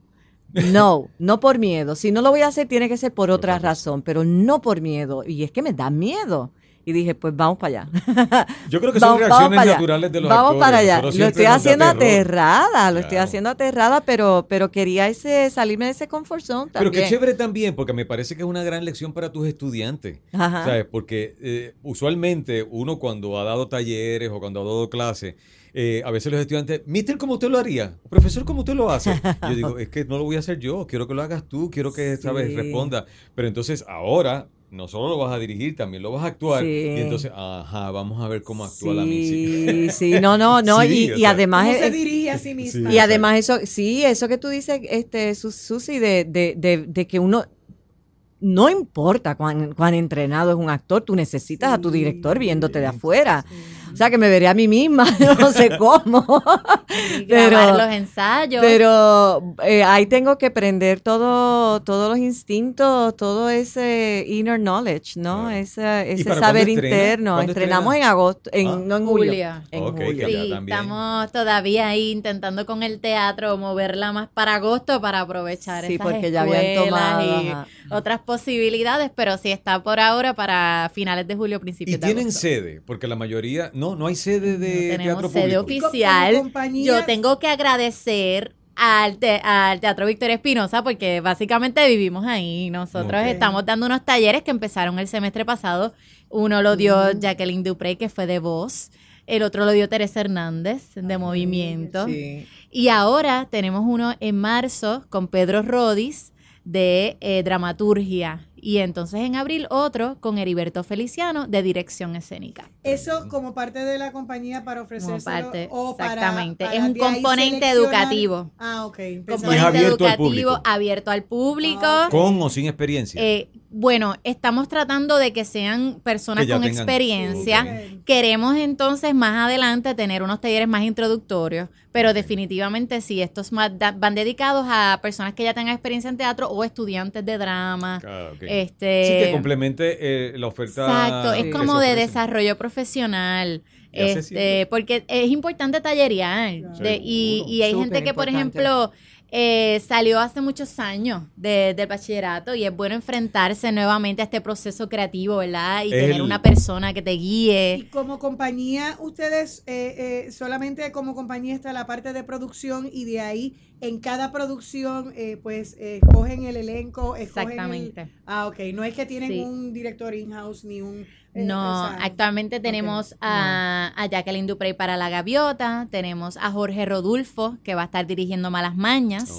No, no por miedo. Si no lo voy a hacer, tiene que ser por otra razón, pero no por miedo. Y es que me da miedo. Y dije, pues vamos para allá. Yo creo que son reacciones naturales de los Vamos actores. para allá. Lo estoy haciendo aterrada, lo estoy haciendo aterrada, pero, pero quería ese salirme de ese comfort zone Pero también. qué chévere también, porque me parece que es una gran lección para tus estudiantes. Ajá. ¿Sabes? Porque eh, usualmente uno cuando ha dado talleres o cuando ha dado clases, eh, a veces los estudiantes, Mister, ¿cómo usted lo haría? Profesor, ¿cómo usted lo hace? Yo digo, es que no lo voy a hacer yo, quiero que lo hagas tú, quiero que, ¿sabes? Sí. Responda. Pero entonces ahora no solo lo vas a dirigir, también lo vas a actuar. Sí. Y entonces, ajá, vamos a ver cómo actúa la Missy. Sí, sí, no, no, no. Sí, y, además. ¿Cómo se dirige a sí misma? Y además eso, sí, eso que tú dices, este, Sus- Susi, de, de, de, de que uno, no importa cuán, cuán entrenado es un actor, tú necesitas a tu director viéndote de afuera. O sea, que me veré a mí misma, no sé cómo. Y Pero- grabar los ensayos. Pero eh, ahí tengo que prender todo, todos los instintos, todo ese inner knowledge, ¿no? Claro. Ese, ¿Y ese saber interno. ¿Cuándo Estrenamos estrena? en agosto, en, Ah. no en julio. Julio. En Ok, julio. Sí, estamos todavía ahí intentando con el teatro moverla más para agosto para aprovechar Sí, esas porque ya habían tomado, y ajá. otras posibilidades, pero sí está por ahora para finales de julio, principios Y de tienen agosto. sede, porque la mayoría, no, no hay sede de No tenemos teatro sede público. oficial. Yo tengo que agradecer al, te- al Teatro Victoria Espinosa porque básicamente vivimos ahí. Nosotros estamos dando unos talleres que empezaron el semestre pasado. Uno lo dio Mm. Jacqueline Duprey, que fue de voz. El otro lo dio Teresa Hernández, de Movimiento. Sí. Y ahora tenemos uno en marzo con Pedro Rodis de eh, dramaturgia. Y entonces en abril otro con Heriberto Feliciano de dirección escénica. Eso como parte de la compañía para Como ofrecerse parte, o para, exactamente. para es un componente educativo. Ah, ok. Y es Componente abierto al educativo público. abierto al público. Ah, Con o sin experiencia. Eh, bueno, estamos tratando de que sean personas Que con tengan- experiencia. Queremos entonces más adelante tener unos talleres más introductorios, pero definitivamente sí, estos más da- van dedicados a personas que ya tengan experiencia en teatro o estudiantes de drama. Ah. Este, sí, que complemente eh, la oferta. Exacto, es como de desarrollo profesional. Este, porque es importante tallerear. de- y, hay Súper gente que, por ejemplo, eh, salió hace muchos años de- del bachillerato y es bueno enfrentarse nuevamente a este proceso creativo, ¿verdad? Y tener una persona que te Y guíe. como compañía, ustedes eh, eh, solamente como compañía está la parte de producción y de ahí en cada producción eh, pues eh, escogen el elenco, escogen el- Exactamente. ah, ok. No es que tienen Sí. un director in-house ni un... eh, No, o sea, actualmente tenemos a, a Jacqueline Duprey para La Gaviota, tenemos a Jorge Rodulfo, que va a estar dirigiendo Malas Mañas.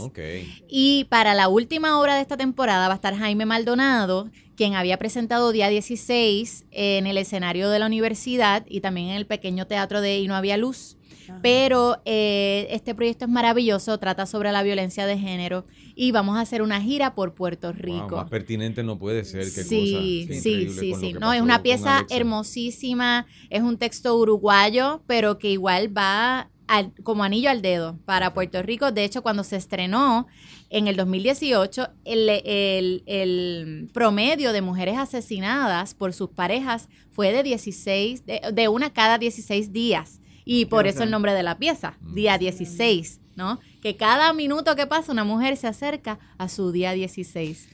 Y para la última obra de esta temporada va a estar Jaime Maldonado, quien había presentado día 16 en el escenario de la universidad y también en el pequeño teatro de Y no había luz. Ajá. Pero eh, este proyecto es maravilloso, trata sobre la violencia de género y vamos a hacer una gira por Puerto Wow, Rico. más pertinente no puede ser. Qué Sí, cosa. sí, sí, sí. No, es una pieza hermosísima, es un texto uruguayo, pero que igual va al- como anillo al dedo para Puerto Rico. De hecho, cuando se estrenó en el 2018, el, el- el promedio de mujeres asesinadas por sus parejas fue de 16, de, de una cada 16 días. Y por eso el nombre de la pieza, Mm. día 16, ¿no? Que cada minuto que pasa una mujer se acerca a su día 16.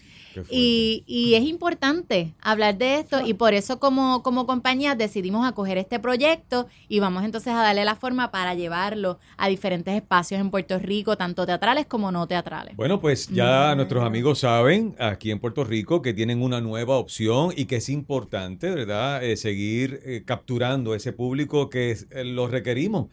Y, y es importante hablar de esto y por eso como, como compañía decidimos acoger este proyecto y vamos entonces a darle la forma para llevarlo a diferentes espacios en Puerto Rico, tanto teatrales como no teatrales. Bueno, pues ya nuestros amigos saben aquí en Puerto Rico que tienen una nueva opción y que es importante, ¿verdad? Eh, seguir eh, capturando ese público que es- eh, lo requerimos.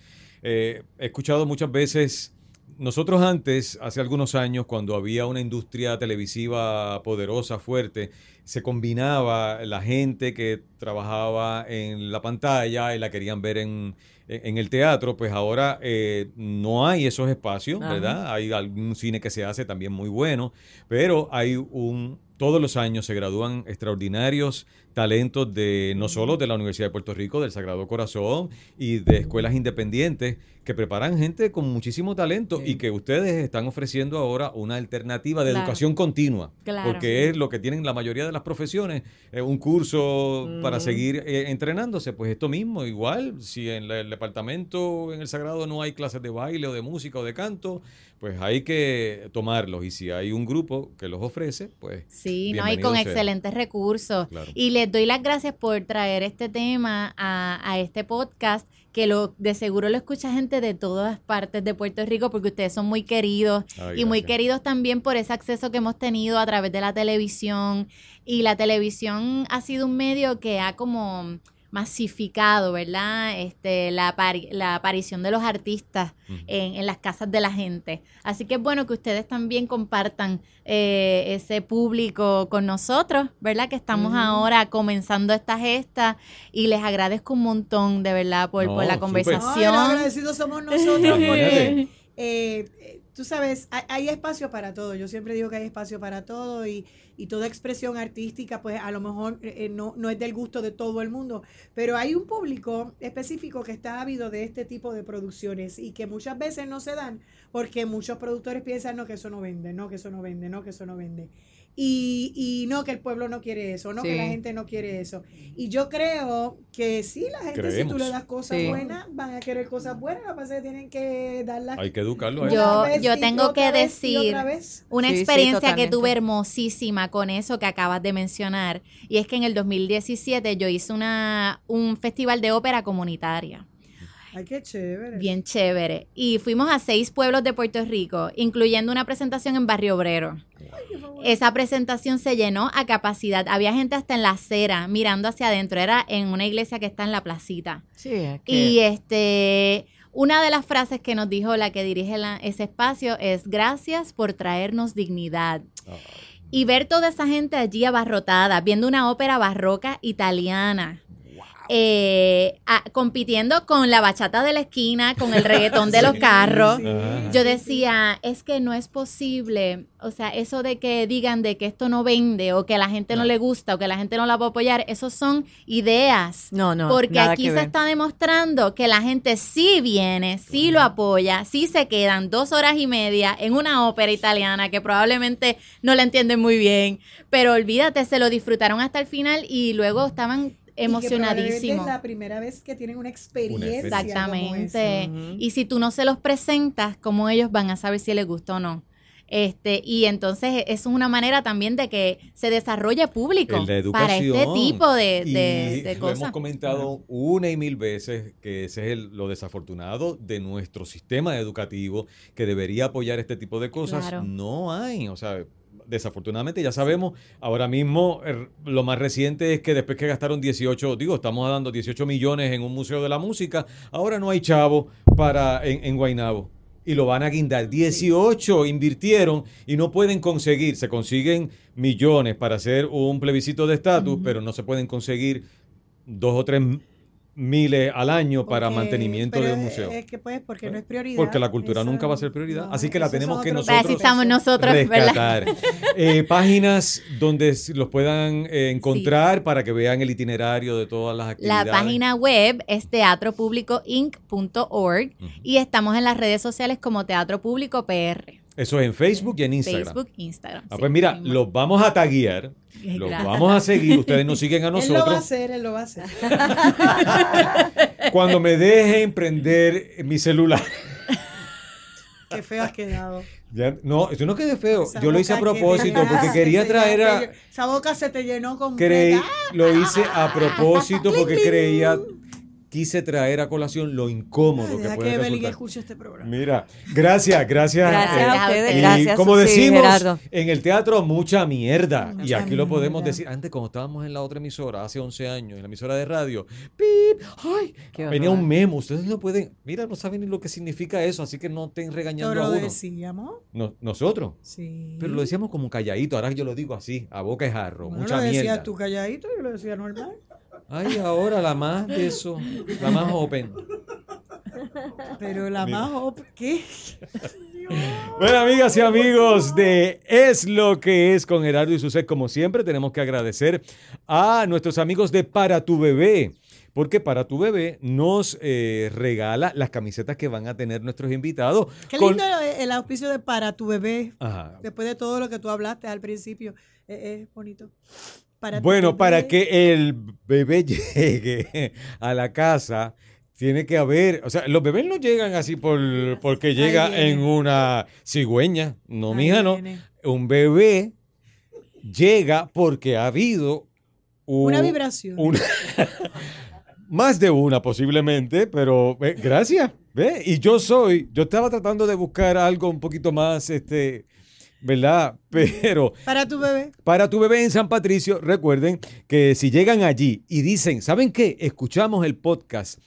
Eh, he escuchado muchas veces nosotros antes, hace algunos años, cuando había una industria televisiva poderosa, fuerte, se combinaba la gente que trabajaba en la pantalla y la querían ver en, en el teatro, pues ahora eh, no hay esos espacios, Ajá. ¿verdad? Hay algún cine que se hace también muy bueno, pero hay un todos los años se gradúan extraordinarios talentos de no solo de la Universidad de Puerto Rico, del Sagrado Corazón y de escuelas independientes que preparan gente con muchísimo talento y que ustedes están ofreciendo ahora una alternativa de Claro. educación continua, Claro. porque es lo que tienen la mayoría de las profesiones, eh, un curso para seguir eh, entrenándose, pues esto mismo, igual, si en la- el departamento en el Sagrado no hay clases de baile o de música o de canto, pues hay que tomarlos y si hay un grupo que los ofrece, pues Sí, no, y con sea. excelentes recursos. Claro. Y les doy las gracias por traer este tema a, a este podcast, que lo de seguro lo escucha gente de todas partes de Puerto Rico, porque ustedes son muy queridos Ay, y muy queridos también por ese acceso que hemos tenido a través de la televisión. Y la televisión ha sido un medio que ha como masificado, ¿verdad? Este, la, la aparición de los artistas en, en las casas de la gente. Así que es bueno que ustedes también compartan eh, ese público con nosotros, ¿verdad? Que estamos ahora comenzando esta gesta y les agradezco un montón, de verdad, por, No, por la conversación. agradecidos somos nosotros porque eh, eh, tú sabes, hay, hay espacio para todo. Yo siempre digo que hay espacio para todo y, y toda expresión artística, pues a lo mejor eh, no, no es del gusto de todo el mundo, pero hay un público específico que está ávido de este tipo de producciones y que muchas veces no se dan porque muchos productores piensan, no, que eso no vende, no, que eso no vende, no, que eso no vende. Y, y no, que el pueblo no quiere eso, no, que la gente no quiere eso. Y yo creo que sí, la gente, si tú le das cosas Sí. buenas, van a querer cosas buenas, lo que pasa es que tienen que darlas Hay que educarlo ellos. Yo- vez yo tengo que vez decir- otra vez. Una Sí, sí, experiencia que tuve hermosísima con eso que acabas de mencionar. Y es que en el 2017 yo hice una, un festival de ópera comunitaria. Ay, qué chévere. Bien chévere. Y fuimos a seis pueblos de Puerto Rico, incluyendo una presentación en Barrio Obrero. Esa presentación se llenó a capacidad. Había gente hasta en la acera mirando hacia adentro. Era en una iglesia que está en la placita. Sí, es que- Y este, una de las frases que nos dijo la que dirige la- ese espacio es gracias por traernos dignidad. Y ver toda esa gente allí abarrotada, viendo una ópera barroca italiana. Eh, a- compitiendo con la bachata de la esquina, con el reggaetón de los carros. Sí. Yo decía, es que no es posible, o sea, eso de que digan de que esto no vende o que a la gente no, No. le gusta o que la gente no la va a apoyar, esos son ideas. No, no, Porque nada aquí que se ver. está demostrando que la gente sí viene, sí lo apoya, sí se quedan dos horas y media en una ópera italiana que probablemente no la entienden muy bien, pero olvídate, se lo disfrutaron hasta el final y luego estaban Y que probablemente emocionadísimos. Es la primera vez que tienen una experiencia. experiencia. como Exactamente. Y si tú no se los presentas, ¿cómo ellos van a saber si les gustó o no? Este, y entonces eso es una manera también de que se desarrolle público de para este tipo de, Y de- de lo cosas. hemos comentado una y mil veces que ese es el- lo desafortunado de nuestro sistema educativo que debería apoyar este tipo de cosas. Claro. No hay, o sea, desafortunadamente ya sabemos, ahora mismo er, lo más reciente es que después que gastaron 18, digo, estamos dando 18 millones en un museo de la música, ahora no hay chavo para en, en Guaynabo. Y lo van a guindar. 18 invirtieron y no pueden conseguir. Se consiguen millones para hacer un plebiscito de estatus, pero no se pueden conseguir dos o tres miles al año para Porque- mantenimiento del es- museo. Es que pues, porque no es prioridad. Porque la cultura Eso- nunca va a ser prioridad. no, Así que la tenemos que otros Para así nosotros estamos nosotros, ¿verdad? rescatar. Eh, páginas donde los puedan eh, encontrar para que vean el itinerario de todas las La actividades. página web es teatropublicoinc.org y estamos en las redes sociales como Teatro Público PR. Eso es en Facebook y en Instagram. Facebook, Instagram. Ah, sí, pues mira, mismo. los vamos a taguear, los vamos a seguir, ustedes nos siguen a Él lo va a nosotros. hacer, él lo va a hacer. Cuando me dejen prender mi celular. Qué feo has quedado. Ya- no, eso no quede feo. Esa Yo lo hice a que propósito porque quería traer a... Esa boca se te llenó con. creí, lo hice a propósito porque creía quise traer a colación lo incómodo Ay, que puede que resultar. escuche este programa. Mira, gracias, gracias. Gracias eh, a ustedes, y gracias. como decimos en el teatro, mucha mierda. y aquí lo podemos decir. Antes, cuando estábamos en la otra emisora, hace 11 años, en la emisora de radio, ¡pip! ¡Ay! Qué Venía un memo. Ustedes no pueden. Mira, no saben ni lo que significa eso, así que no estén regañando Pero a lo uno. decíamos. No- nosotros. Sí. Pero lo decíamos como calladito. Ahora yo lo digo así, a boca de jarro. Bueno, mucha lo decías mierda. tú calladito, yo lo decía normal. Ay, ahora la más de eso. La más open. Pero la más op- ¿qué? Bueno, amigas y amigos de Es lo que es con Gerardo y Suset, como siempre, tenemos que agradecer a nuestros amigos de Para tu Bebé. Porque para tu bebé nos eh, regala las camisetas que van a tener nuestros invitados. Qué con- lindo el auspicio de para tu bebé. Ajá. Después de todo lo que tú hablaste al principio. Eh, Es bonito. Para Bueno, para que el bebé llegue a la casa, tiene que haber, o sea, los bebés no llegan así por, porque llega en una cigüeña, no, Ahí mija, no. viene. Un bebé llega porque ha habido Una vibración. una- más de una posiblemente, pero eh, gracias. ¿ve? Y yo soy, yo estaba tratando de buscar algo un poquito más, este, ¿verdad? Pero Para tu bebé. para tu bebé en San Patricio, recuerden que si llegan allí y dicen, ¿saben qué? Escuchamos el podcast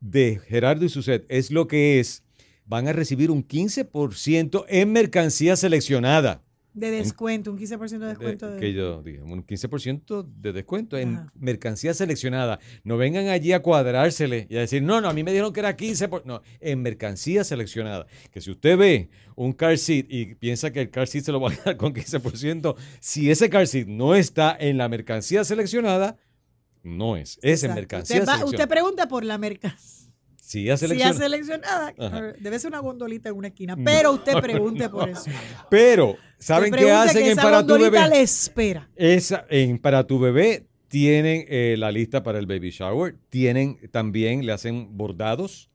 de Gerardo y Suset, es lo que es, van a recibir un 15% en mercancía seleccionada. De descuento, un 15% de descuento. De- de- que yo dije, un 15% de descuento en Ajá. mercancía seleccionada. No vengan allí a cuadrársele y a decir, no, no, a mí me dijeron que era 15%. por-". No, en mercancía seleccionada. Que si usted ve un car seat y piensa que el car seat se lo va a dar con 15%, si ese car seat no está en la mercancía seleccionada, no es. Es en mercancía usted, va- seleccionada. usted pregunta por la mercancía. Si ya Si selecciona. ya seleccionada, Ajá. debe ser una gondolita en una esquina, pero usted pregunte por eso. Pero, ¿saben qué hacen que en Para tu Bebé? le espera. Esa, en Para tu bebé tienen eh, la lista para el baby shower. Tienen también, le hacen bordados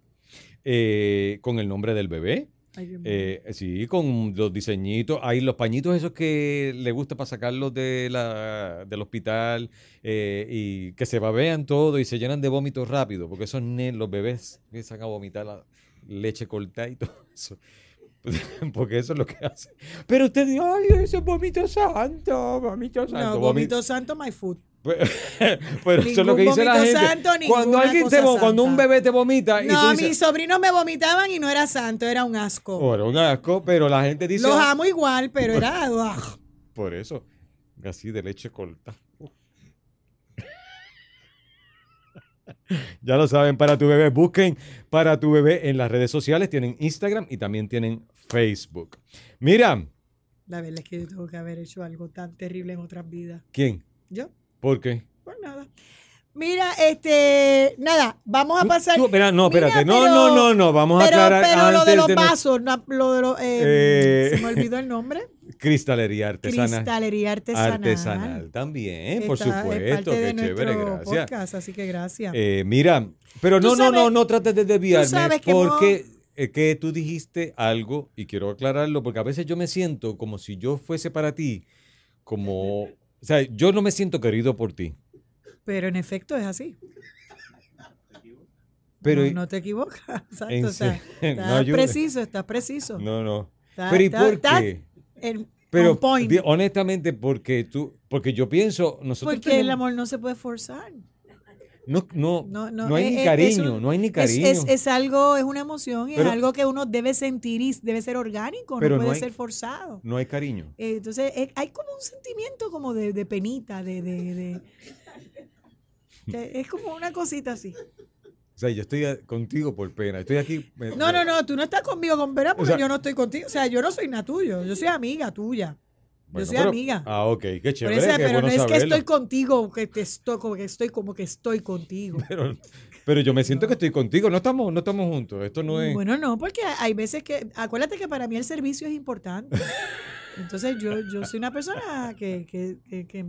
eh, con el nombre del bebé. Ay. Eh, sí, con los diseñitos. Hay los pañitos esos que le gusta para sacarlos de la, del hospital eh, y que se babean todo y se llenan de vómitos rápido, porque esos los bebés empiezan a vomitar la leche cortada y todo eso. Porque eso es lo que hace. Pero usted dice, ay, ese es vómito santo, vómito santo. no, vómito santo, my food. Pues, Pero eso es lo que dice la gente. santo, cuando alguien te cuando un bebé te vomita y No, dices, mis sobrinos me vomitaban y no era santo, era un asco. "Oh, era un asco, pero la gente dice, Los "Ah, amo igual, pero era. ugh. por eso, así de leche corta. ya lo saben, para tu bebé, busquen para tu bebé en las redes sociales, tienen Instagram y también tienen Facebook. Mira, La verdad es que yo tengo que haber hecho algo tan terrible en otras vidas. ¿quién? Yo, ¿Por qué? pues nada. Mira, este, nada, vamos a pasar. tú- no, Mira, espérate, no, pero- no, no, no, vamos a aclarar pero lo de los no- vasos, no, lo de los, eh, Eh, se me olvidó el nombre. Cristalería artesana. Cristalería artesanal. Artesanal también, por es supuesto, de qué chévere, gracias. podcast, así que gracias. Eh, mira, pero no, no, no, no trates de desviarme sabes que porque es que tú dijiste algo y quiero aclararlo porque a veces yo me siento como si yo fuese para ti, como, o sea, yo no me siento querido por ti. Pero en efecto es así. Pero no, no te equivocas. Exacto. En o sea, no estás ayuda. preciso, estás preciso. no, no. Está- Pero ¿y está- por qué? en- Pero point. honestamente porque tú, porque yo pienso, nosotros porque el tenemos- amor no se puede forzar. No, no, No, no, no, hay es- ni es- cariño, es un- no hay ni cariño. es- es algo, es una emoción y Pero- es algo que uno debe sentir y debe ser orgánico, Pero no puede hay- ser forzado. no hay cariño. Eh, Entonces, eh, hay como un sentimiento como de, de penita, de, de, de- es como una cosita así. O sea, yo estoy contigo por pena. Estoy aquí. me- No, no, no, tú no estás conmigo con pena porque sea- yo no estoy contigo. O sea, yo no soy nada tuyo, yo soy amiga tuya. Bueno, yo soy pero- amiga. Ah, ok, qué chévere. pero no es que estoy contigo, que te estoy como que estoy como que estoy contigo. Pero, pero yo me siento que estoy contigo. No estamos, no estamos juntos. Esto no es. Bueno, no, porque hay veces que, acuérdate que para mí el servicio es importante. Entonces yo, yo soy una persona que, que, que- que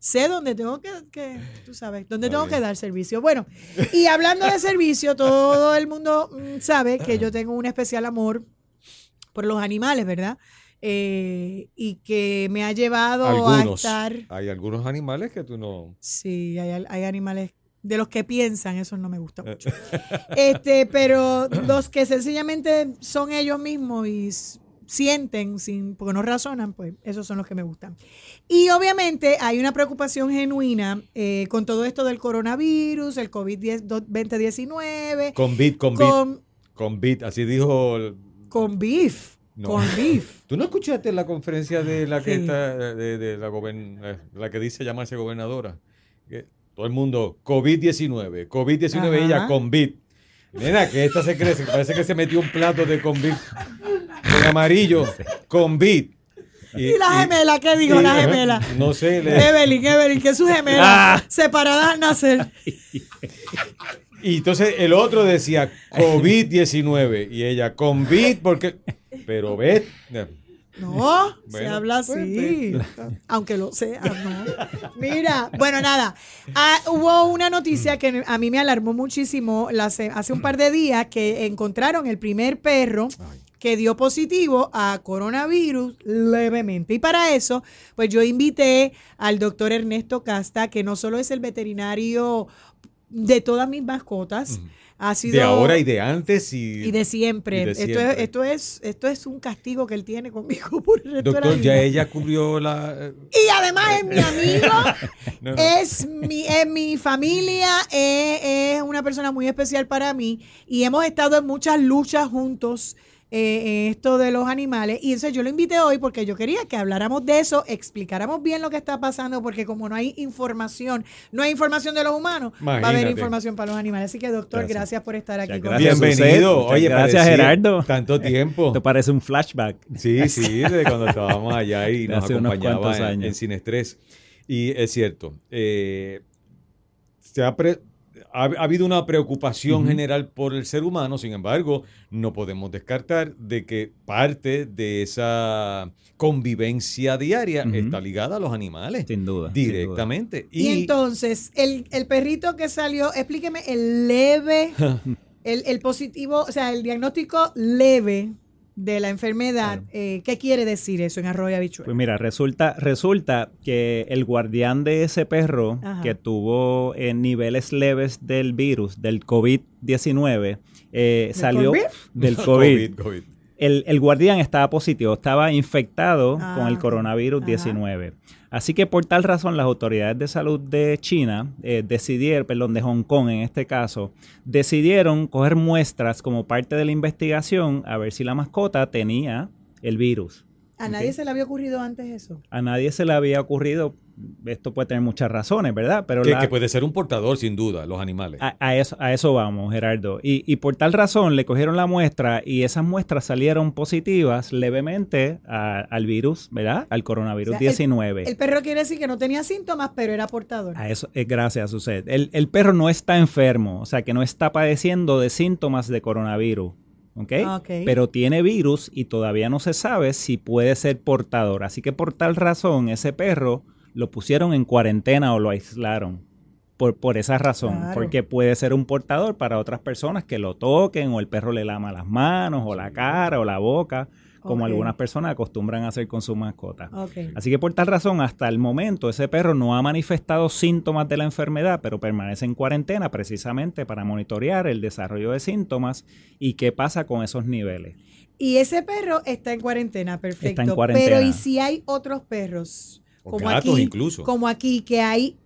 sé dónde tengo que, que, tú sabes, dónde tengo que dar servicio. Bueno, y hablando de servicio, todo el mundo mm, sabe que yo tengo un especial amor por los animales, ¿verdad? Eh, y que me ha llevado algunos. a estar... Hay algunos animales que tú no. Sí, hay, hay animales de los que piensan, eso no me gusta mucho. Este, pero los que sencillamente son ellos mismos y sienten, sin, porque no razonan, pues esos son los que me gustan. Y obviamente hay una preocupación genuina eh, con todo esto del coronavirus, el COVID-2019, Con beat, con con, Con beat, así dijo. con beef, No. con beef. ¿Tú no escuchaste la conferencia de la que Sí. está, de, de la, eh, la que dice llamarse gobernadora? Que todo el mundo, COVID-19, COVID-19, Ajá. ella con beat. Nena, que esta se crece, parece que se metió un plato de con beat en amarillo, con beat. ¿Y la gemela? ¿Qué dijo y- la gemela? No sé, le- Evelyn, Evelyn, que es su gemela, separadas al nacer. Y entonces el otro decía COVID-19 y ella con beat porque... Pero ves... No, se habla pues, así. Aunque lo sea, no. Mira, bueno, nada. Ah, hubo una noticia que a mí me alarmó muchísimo hace un par de días que encontraron el primer perro que dio positivo a coronavirus levemente. Y para eso, pues yo invité al doctor Ernesto Casta, que no solo es el veterinario de todas mis mascotas, ha sido De ahora y de antes y... y de siempre. y de Esto, es, esto, es, esto es un castigo que él tiene conmigo por el resto de la Doctor, ya vida. ella cubrió la... Y además es mi amigo, No, no. es mi, es mi familia, es, es una persona muy especial para mí y hemos estado en muchas luchas juntos eh, esto de los animales. Y entonces yo lo invité hoy porque yo quería que habláramos de eso, explicáramos bien lo que está pasando, porque como no hay información, no hay información de los humanos, va a haber información para los animales. Así que doctor, gracias, Gracias. por estar aquí Muchas con gracias, Bienvenido. Oye, gracias, parecía Gerardo. Tanto tiempo. Te parece un flashback. Sí, sí, de cuando estábamos allá y nos Hace acompañaba en, años. en Cinestrés. Y es cierto, eh, se ha, pre- ha- ha habido una preocupación general por el ser humano, sin embargo, no podemos descartar de que parte de esa convivencia diaria está ligada a los animales. Sin duda. sin duda. Directamente. Y, entonces, el, el perrito que salió, explíqueme el leve, el, el positivo, o sea, el diagnóstico leve de la enfermedad. eh, ¿Qué quiere decir eso en arroyo habichuela? Pues mira, resulta, resulta que el guardián de ese perro Ajá. que tuvo eh, niveles leves del virus, del COVID-19, eh, salió COVID? del COVID. COVID, COVID. El, el guardián estaba positivo, estaba infectado Ah, con el coronavirus Ajá. 19. Así que por tal razón las autoridades de salud de China eh, decidieron, perdón, de Hong Kong en este caso, decidieron coger muestras como parte de la investigación a ver si la mascota tenía el virus. ¿A nadie se le había ocurrido antes eso? A nadie se le había ocurrido, esto puede tener muchas razones, ¿verdad? Pero Que, la- que puede ser un portador, sin duda, los animales. a, a eso, a eso vamos, Gerardo. Y, y por tal razón le cogieron la muestra y esas muestras salieron positivas levemente a- al virus, ¿verdad? Al coronavirus O sea, el- 19. El perro quiere decir que no tenía síntomas, pero era portador. A eso es gracias, Suset. El, el perro no está enfermo, o sea que no está padeciendo de síntomas de coronavirus. ¿ok? Ok. Pero tiene virus y todavía no se sabe si puede ser portador. Así que por tal razón, ese perro lo pusieron en cuarentena o lo aislaron. Por, por esa razón, Claro. porque puede ser un portador para otras personas que lo toquen o el perro le lama las manos o la cara o la boca, como algunas personas acostumbran a hacer con su mascota. Así que por tal razón, hasta el momento, ese perro no ha manifestado síntomas de la enfermedad, pero permanece en cuarentena precisamente para monitorear el desarrollo de síntomas y qué pasa con esos niveles. Y ese perro está en cuarentena, perfecto. Está en cuarentena. Pero ¿y si hay otros perros? O gatos incluso. Como aquí, que hay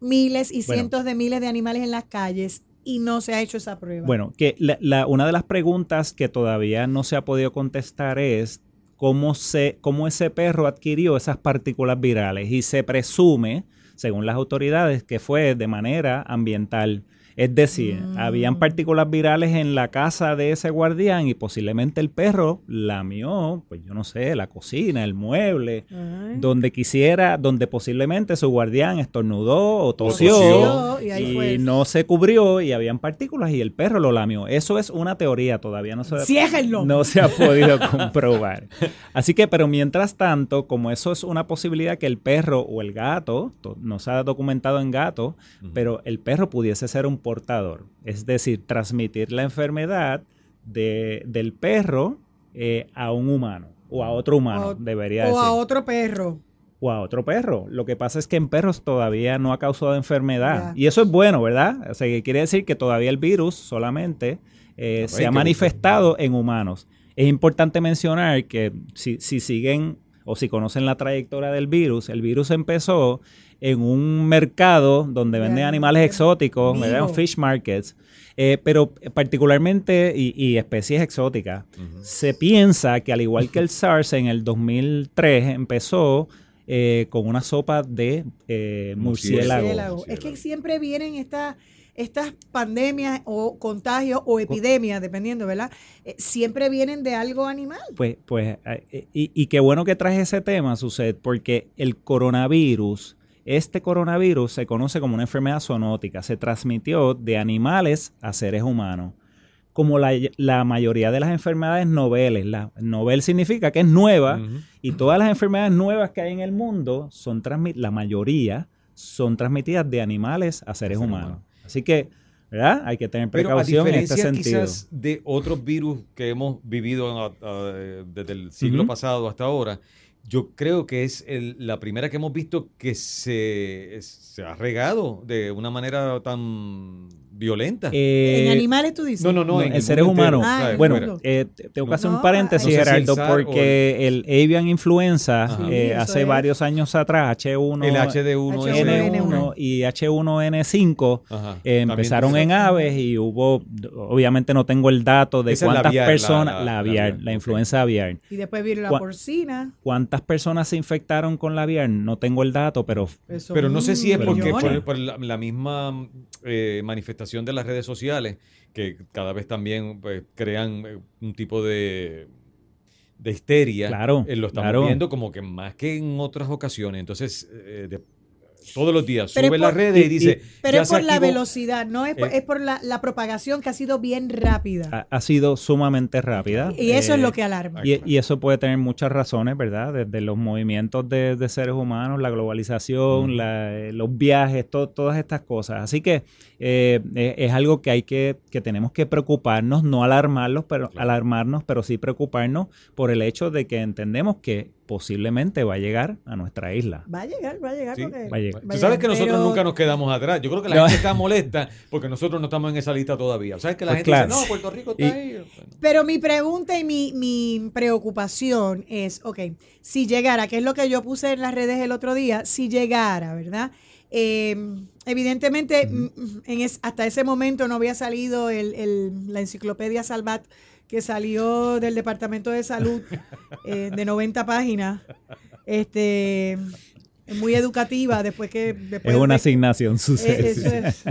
miles y Bueno. cientos de miles de animales en las calles y no se ha hecho esa prueba. Bueno, que la- la- una de las preguntas que todavía no se ha podido contestar es cómo, se, cómo ese perro adquirió esas partículas virales y se presume, según las autoridades, que fue de manera ambiental. Es decir, Mm. habían partículas virales en la casa de ese guardián y posiblemente el perro lamió, pues yo no sé, la cocina, el mueble, Ay. donde quisiera, donde posiblemente su guardián estornudó o tosió, tosió, y no se cubrió y habían partículas y el perro lo lamió. Eso es una teoría, todavía no se, Ciéjenlo. no se ha podido comprobar. Así que, pero mientras tanto, como eso es una posibilidad que el perro o el gato, to- no se ha documentado en gato, pero el perro pudiese ser un portador, es decir, transmitir la enfermedad de, del perro eh, a un humano o a otro humano, O- debería o decir. a otro perro. o a otro perro. Lo que pasa es que en perros todavía no ha causado enfermedad. Ya. Y eso es bueno, ¿verdad? O sea, que quiere decir que todavía el virus solamente eh, se ha manifestado en humanos. Es importante mencionar que si, si siguen o si conocen la trayectoria del virus, el virus empezó en un mercado donde venden animales exóticos. ¿verdad? fish markets, eh, pero particularmente y, y especies exóticas. Se piensa que al igual que el SARS en el 2003 empezó eh, con una sopa de eh, murciélago. Murciélago. Es que siempre vienen estas estas pandemias o contagios o epidemias, dependiendo, ¿verdad? Eh, siempre vienen de algo animal. Pues, pues, eh, y, y qué bueno que traes ese tema, Suset, porque el coronavirus, este coronavirus se conoce como una enfermedad zoonótica, se transmitió de animales a seres humanos. Como la, la mayoría de las enfermedades noveles, la novel significa que es nueva, y todas las enfermedades nuevas que hay en el mundo son transmitidas, la mayoría son transmitidas de animales a seres ser humanos. humano. Así que, ¿verdad? Hay que tener Pero a precaución en diferencia este sentido. quizás de otros virus que hemos vivido a- a- desde el siglo Ujú. pasado hasta ahora, yo creo que es el- la primera que hemos visto que se, se ha regado de una manera tan violenta. Eh, en animales tú dices. no, no, no, no, en seres humanos. Ah, Bueno, eh, te- tengo que hacer un paréntesis, no sé si el Gerardo, porque el avian influenza Ajá. eh, hace es. varios años atrás, H1, el HD1, N1 y H1N5, Ajá, eh, empezaron en aves y hubo, obviamente no tengo el dato de Esa es la cuántas aviar, personas, la- la, la aviar, aviar, la influenza aviar. Y después vino la porcina. ¿Cuántas personas se infectaron con la aviar? No tengo el dato, pero Eso, Pero no sé si es porque por, por la, misma eh, de las redes sociales, que cada vez también pues, crean eh, un tipo de, de histeria. Claro, Eh, lo estamos claro. viendo como que más que en otras ocasiones. Entonces, eh, de- todos los días Pero sube las redes y, y- dice... Pero ya es se por la velocidad, no es por, Eh, es por la, la propagación que ha sido bien rápida. ha, ha sido sumamente rápida. y eso es Eh, lo que alarma. Y, y eso puede tener muchas razones, ¿verdad? Desde los movimientos de, de seres humanos, la globalización, la- eh, los viajes, to- todas estas cosas. Así que eh, eh, es algo que hay que, que tenemos que preocuparnos, no alarmarlos, pero alarmarnos, pero sí preocuparnos por el hecho de que entendemos que posiblemente va a llegar a nuestra isla. Va a llegar, va a llegar. Sí. porque- Va a llegar. Tú sabes que nosotros Pero- nunca nos quedamos atrás. Yo creo que la No. gente está molesta porque nosotros no estamos en esa lista todavía. ¿Sabes que la Pues gente claro. dice, no, Puerto Rico está Y- ahí? Bueno. Pero mi pregunta y mi, mi preocupación es, ok, si llegara, que es lo que yo puse en las redes el otro día, si llegara, ¿verdad? Eh, evidentemente, mm, en es- hasta ese momento no había salido el, el- la enciclopedia Salvat que salió del Departamento de Salud eh, de 90 páginas. Este, muy educativa, después que... Después Es una de- asignación, eh, sucede. eso es,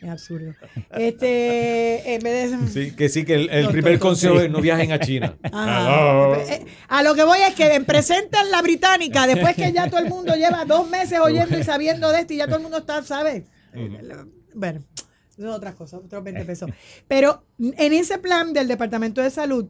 es absurdo. Este, en vez de... Sí, que sí, que el, primer consejo es no viajen a China. Ajá. Eh, A lo que voy es que presentan la británica después que ya todo el mundo lleva dos meses oyendo y sabiendo de esto y ya todo el mundo está, ¿sabes? Bueno, eso es otra cosa, otros 20 pesos. Pero en ese plan del Departamento de Salud,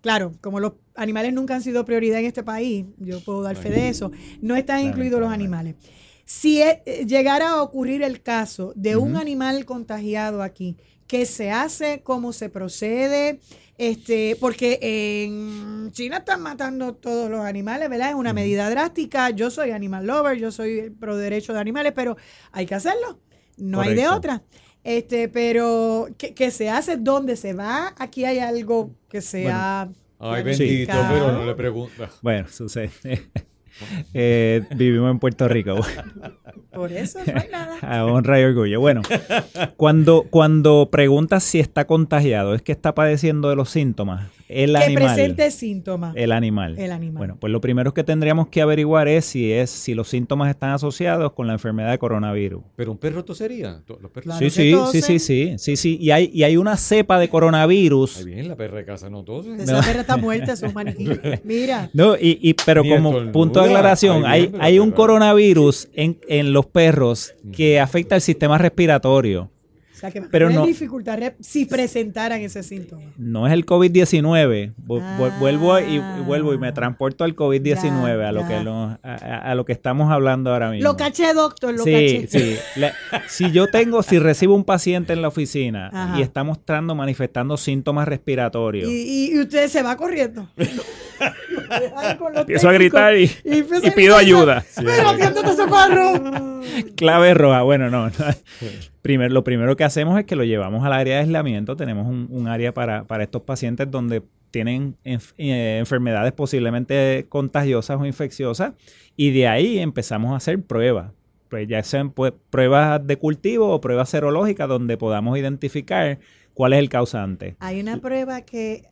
claro, como los animales nunca han sido prioridad en este país, yo puedo dar fe de eso, no están incluidos los animales. Si eh, llegara a ocurrir el caso de un animal contagiado aquí, ¿qué se hace? ¿Cómo se procede? Este, porque en China están matando todos los animales, ¿verdad? Es una medida drástica. Yo soy animal lover, yo soy pro derecho de animales, pero hay que hacerlo. No hay de otra. Este, pero ¿qué, qué se hace? ¿Dónde se va? Aquí hay algo que sea. Ay, planificado. bendito, pero no le pregunto. Bueno, sucede. Eh, vivimos en Puerto Rico. Por eso no hay nada. A honra y orgullo. Bueno, cuando, cuando preguntas si está contagiado, es que está padeciendo de los síntomas. El que animal. presente síntomas. El animal. El animal. Bueno, pues lo primero que tendríamos que averiguar es si es si los síntomas están asociados con la enfermedad de coronavirus. Pero un perro tosería. To- Los perros. Claro sí, sí, sí, tosen. sí, sí, sí, sí. Y hay, y hay una cepa de coronavirus. Ahí viene la perra de casa, no tose. Esa perra está muerta, es un maniquí. Mira. No, y, y- pero Ni como estornuda. punto de aclaración, hay, hay un coronavirus en, en los perros que afecta el sistema respiratorio. O sea que Pero no re- si presentaran ese síntoma. No es el COVID-19. Vu- vu- Ah. Vuelvo y, y vuelvo y me transporto al COVID-19, Ya, a lo ya. que lo- a, lo que estamos hablando ahora mismo. Lo caché, doctor, lo sí, caché. sí. La- si yo tengo, si recibo un paciente en la oficina Ajá. y está mostrando, manifestando síntomas respiratorios, Y, y- y usted se va corriendo. Empiezo a gritar y, y a pido ayuda. Pero atiéndete ese perro. Clave roja. Bueno, no. no. Primer- lo primero que hacemos es que lo llevamos al área de aislamiento. Tenemos un, un área para, para estos pacientes donde tienen enf- eh, enfermedades posiblemente contagiosas o infecciosas. Y de ahí empezamos a hacer pruebas. Pues ya sean pues, pruebas de cultivo o pruebas serológicas donde podamos identificar cuál es el causante. Hay una prueba que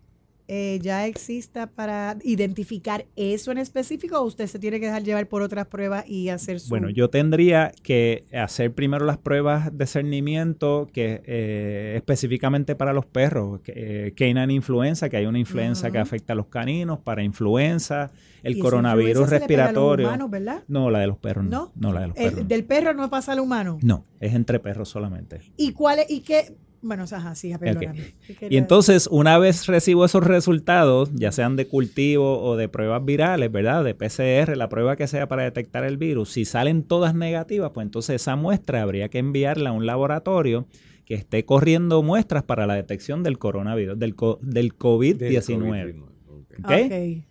eh, ya exista para identificar eso en específico o usted se tiene que dejar llevar por otras pruebas y hacer su... Bueno, yo tendría que hacer primero las pruebas de cernimiento que eh, específicamente para los perros, que, eh, canine influenza, que hay una influenza que afecta a los caninos, para influenza, el coronavirus influenza se le pega a los respiratorio. humanos, ¿verdad? No, la de los perros no. ¿No? No, la de los El- perros. no. del perro no pasa al humano. No, es entre perros solamente. ¿Y cuál es, y qué? Bueno, ajá, sí, perdóname. ¿Qué Y entonces, una vez recibo esos resultados, ya sean de cultivo o de pruebas virales, ¿verdad? De PCR, la prueba que sea para detectar el virus, si salen todas negativas, pues entonces esa muestra habría que enviarla a un laboratorio que esté corriendo muestras para la detección del coronavirus, del, co- del COVID-19. ¿ok? Ok.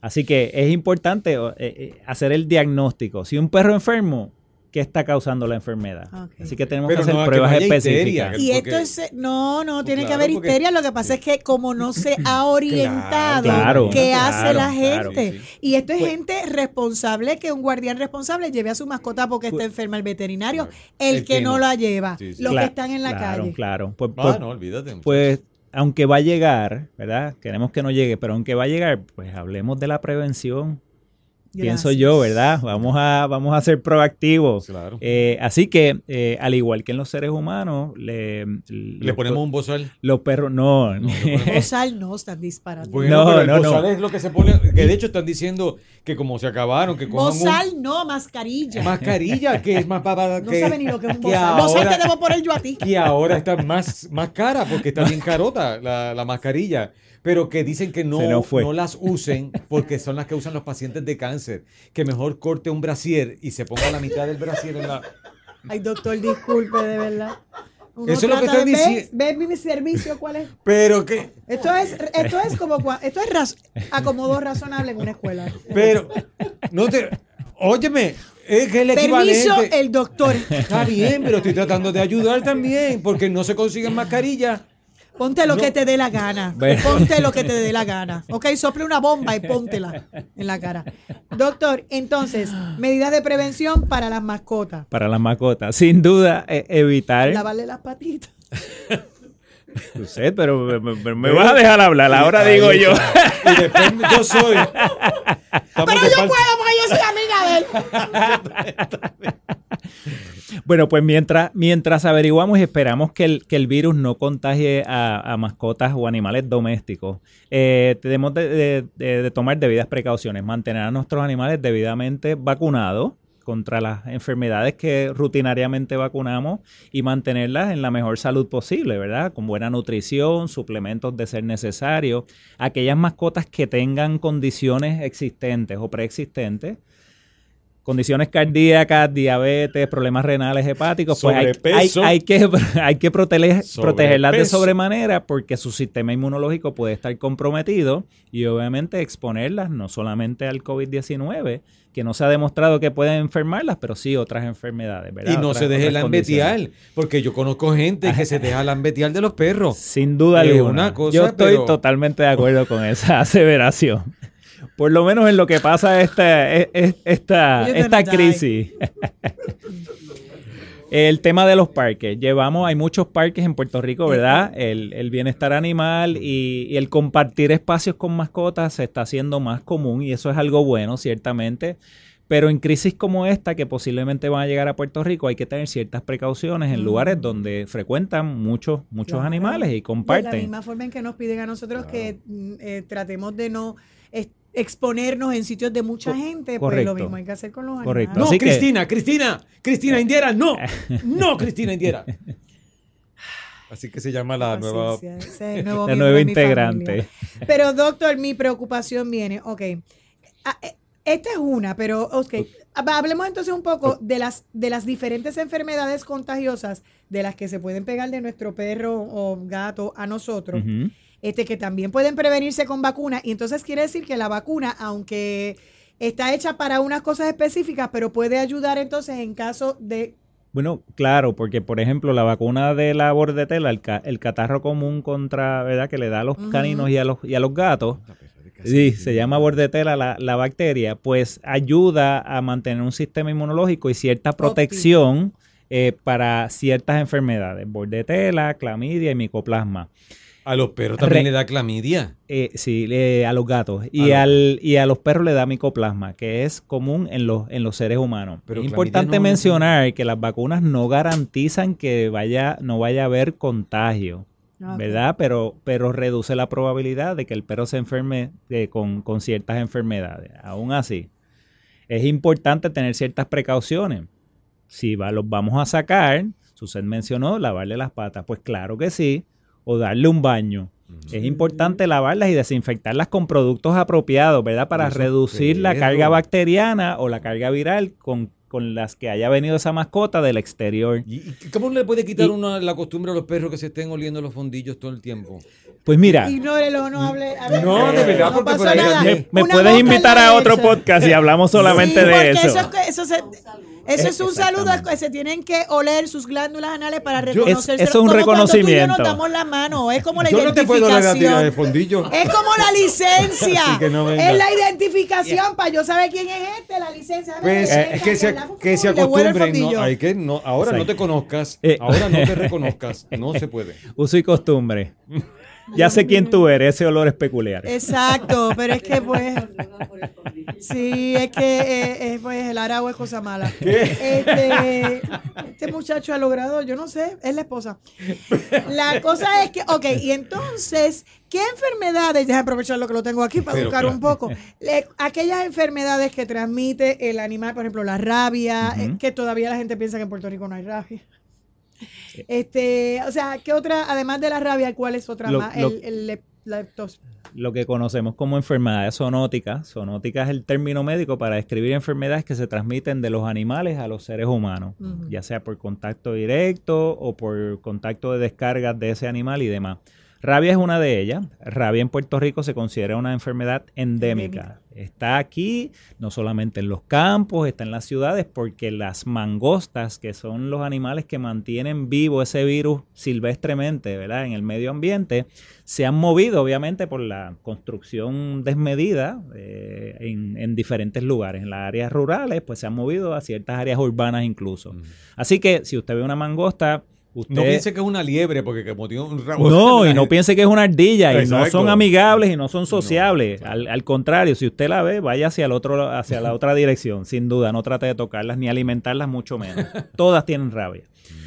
Así que es importante eh, eh, hacer el diagnóstico. Si un perro enfermo, ¿qué está causando la enfermedad? Así que tenemos Pero que hacer no, que pruebas no haya específicas. histeria. Y Porque- esto es, no, no, Pues tiene que claro, haber porque- histeria. Lo que pasa es que como no se ha orientado Claro, qué claro, hace la claro, gente. sí, Y esto es Pues- gente responsable, que un guardián responsable lleve a su mascota porque está Pues- enferma el veterinario. El, El que, que no no. la lleva. Sí, sí. Los que están en la claro, calle. Claro, Pues, Ah, pues- no, olvídate. Pues, aunque va a llegar, ¿verdad? Queremos que no llegue, pero aunque va a llegar, pues hablemos de la prevención. Pienso yo, ¿verdad? Vamos a, vamos a ser proactivos. Claro. Eh, así que, eh, al igual que en los seres humanos, le, Le ponemos un bozal. los perros, no, Bozal no, están disparando. Bueno, No, pero el no, no. bozal es lo que se pone, que de hecho están diciendo que como se acabaron, que cojan un- Bozal no, mascarilla. mascarilla, que es más para no que, sabe ni lo que es un bozal. Bozal te debo poner yo a ti. que ahora está más, más cara porque está bien carota la, la mascarilla. Pero que dicen que no, no las usen porque son las que usan los pacientes de cáncer. Que mejor corte un brasier y se ponga la mitad del brasier en la... Ay, doctor, disculpe, de verdad. Uno Eso es lo que estoy diciendo. ¿Ves, ves mi servicio cuál es? Pero que... Esto es, esto es como cua- esto es raz- acomodo razonable en una escuela. Pero... No te... Óyeme, es que el Permiso, equivalente... el doctor. Está bien, pero estoy tratando de ayudar también porque no se consiguen mascarillas. Ponte lo No. que te dé la gana. Bueno. Ponte lo que te dé la gana. Ok, sople una bomba y póntela en la cara. Doctor, entonces, medidas de prevención para las mascotas. para las mascotas. Sin duda, eh, evitar. Lavarle las patitas. Usted, pero me, me- me vas a dejar hablar, ahora Ahí digo yo. Y después yo soy... Estamos Pero yo parte- puedo porque yo soy amiga de él. Bueno, pues mientras, mientras averiguamos y esperamos que el, que el virus no contagie a, a mascotas o animales domésticos, eh, tenemos de, de- de- de tomar debidas precauciones, mantener a nuestros animales debidamente vacunados contra las enfermedades que rutinariamente vacunamos y mantenerlas en la mejor salud posible, ¿verdad? Con buena nutrición, suplementos de ser necesario. Aquellas mascotas que tengan condiciones existentes o preexistentes, condiciones cardíacas, diabetes, problemas renales, hepáticos, pues hay, hay, Sobrepeso. hay que, hay que protege- protegerlas de sobremanera porque su sistema inmunológico puede estar comprometido y obviamente exponerlas no solamente al COVID-19, que no se ha demostrado que pueden enfermarlas, pero sí otras enfermedades, ¿verdad? Y no Otras- se deje lambetear, porque yo conozco gente que se deja lambetear de los perros. Sin duda alguna. una cosa, Yo estoy pero- totalmente de acuerdo con esa aseveración. Por lo menos en lo que pasa esta, e- e- esta, esta crisis. El tema de los parques. Llevamos, hay muchos parques en Puerto Rico, ¿verdad? El, el bienestar animal y, y el compartir espacios con mascotas se está haciendo más común y eso es algo bueno, ciertamente. Pero en crisis como esta, que posiblemente van a llegar a Puerto Rico, hay que tener ciertas precauciones en lugares donde frecuentan muchos, muchos Claro. animales y De la comparten. misma forma en que nos piden a nosotros que mm, eh, tratemos de no exponernos en sitios de mucha gente, pues correcto. lo mismo hay que hacer con los Correcto. animales. No, Así que- Cristina, Cristina, Cristina Indiera, no, no, Cristina Indiera. Así que se llama la nueva. Nuevo La integrante. Pero doctor, mi preocupación viene, ok. Ah, eh, Esta es una, pero ok. Hablemos entonces un poco de las, de las diferentes enfermedades contagiosas de las que se pueden pegar de nuestro perro o gato a nosotros. Este, que también pueden prevenirse con vacunas. Y entonces quiere decir que la vacuna, aunque está hecha para unas cosas específicas, pero puede ayudar entonces en caso de Bueno, claro, porque por ejemplo la vacuna de la bordetela, el, ca- el catarro común contra, ¿verdad? Que le da a los caninos y a los, y a los gatos, sí, se llama bordetela la, la bacteria, pues ayuda a mantener un sistema inmunológico y cierta protección eh, para ciertas enfermedades, bordetela, clamidia y micoplasma. A los perros también Re- le da clamidia. Eh, sí, le- a los gatos. Y, los al, y a los perros le da micoplasma, que es común en los, en los seres humanos. Pero es importante no- mencionar que las vacunas no garantizan que vaya, no vaya a haber contagio, Ok. ¿verdad? Pero, pero reduce la probabilidad de que el perro se enferme eh, con, con ciertas enfermedades. Aún así, es importante tener ciertas precauciones. Si va- los vamos a sacar, Suset mencionó lavarle las patas. Pues claro que sí, o darle un baño. Es importante lavarlas y desinfectarlas con productos apropiados, ¿verdad? Para reducir la carga bacteriana o la carga viral con, con las que haya venido esa mascota del exterior. ¿Y cómo le puede quitar Y- uno la costumbre a los perros que se estén oliendo los fondillos todo el tiempo? Pues mira, Ignórelo, no hable. hable- No, de verdad, no porque por ahí nada. me- Una puedes invitar a otro podcast y hablamos solamente Sí, de eso. Eso, es que- eso se, eso es un saludo, se tienen que oler sus glándulas anales para reconocerse. Es- eso es un Como cuando tú y yo reconocimiento. nos damos la mano, es como la Yo no te puedo dar a ti identificación. de fondillo. Es como la licencia. Así que no venga. es la identificación para yo saber quién es este, la licencia. Pues la es que se, que se acostumbren. Hay que no, ahora no te conozcas, Eh. ahora no te reconozcas, no se puede. Uso y costumbre. Ya sé quién tú eres, ese olor es peculiar. Exacto, pero es que pues. Sí, es que eh, eh, pues el aragua es cosa mala. Este, este muchacho ha logrado, yo no sé, es la esposa. La cosa es que, ok, y entonces, ¿qué enfermedades? Déjame aprovechar lo que lo tengo aquí para Pero, buscar un poco. Le- aquellas enfermedades que transmite el animal, por ejemplo, la rabia, eh, que todavía la gente piensa que en Puerto Rico no hay rabia. Este, o sea, ¿qué otra, además de la rabia, cuál es otra Lo- más? lo- el, el lep- leptos- Lo que conocemos como enfermedades zoonóticas. Zoonótica es el término médico para describir enfermedades que se transmiten de los animales a los seres humanos, ya sea por contacto directo o por contacto de descargas de ese animal y demás. Rabia es una de ellas. Rabia en Puerto Rico se considera una enfermedad endémica. Está aquí, no solamente en los campos, está en las ciudades, porque las mangostas, que son los animales que mantienen vivo ese virus silvestremente, ¿verdad? En el medio ambiente, se han movido, obviamente, por la construcción desmedida eh, en, en diferentes lugares. En las áreas rurales, pues se han movido a ciertas áreas urbanas incluso. Así que si usted ve una mangosta, usted... No piense que es una liebre, porque como tiene un rabo. No, y no piense que es una ardilla y no son amigables y no son sociables. Al, al contrario, si usted la ve, vaya hacia el otro, hacia la otra dirección, sin duda. No trate de tocarlas ni alimentarlas, mucho menos. Todas tienen rabia.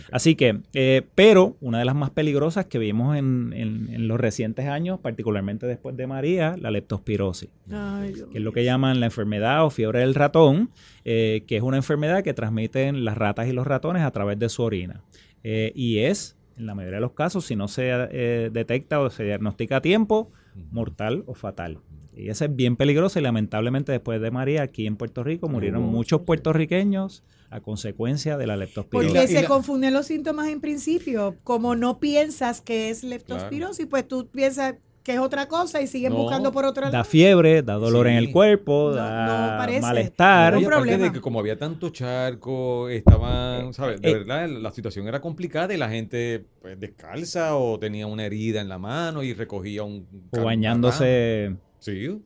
Así que, eh, pero una de las más peligrosas que vimos en, en- en los recientes años, particularmente después de María, la leptospirosis Ay, Dios que es lo que llaman la enfermedad o fiebre del ratón, eh, que es una enfermedad que transmiten las ratas y los ratones a través de su orina. Eh, y es, en la mayoría de los casos, si no se eh, detecta o se diagnostica a tiempo, mortal o fatal. Y esa es bien peligrosa y lamentablemente después de María, aquí en Puerto Rico, murieron muchos puertorriqueños a consecuencia de la leptospirosis. Porque se confunden los síntomas en principio. Como no piensas que es leptospirosis, pues tú piensas que es otra cosa y siguen No. buscando por otro Da lado. fiebre, da dolor Sí. en el cuerpo, No, da no parece. malestar. Un aparte problema. de que como había tanto charco, estaban, ¿sabes? De eh, verdad, la situación era complicada y la gente pues, descalza o tenía una herida en la mano y recogía un... o bañándose Sí,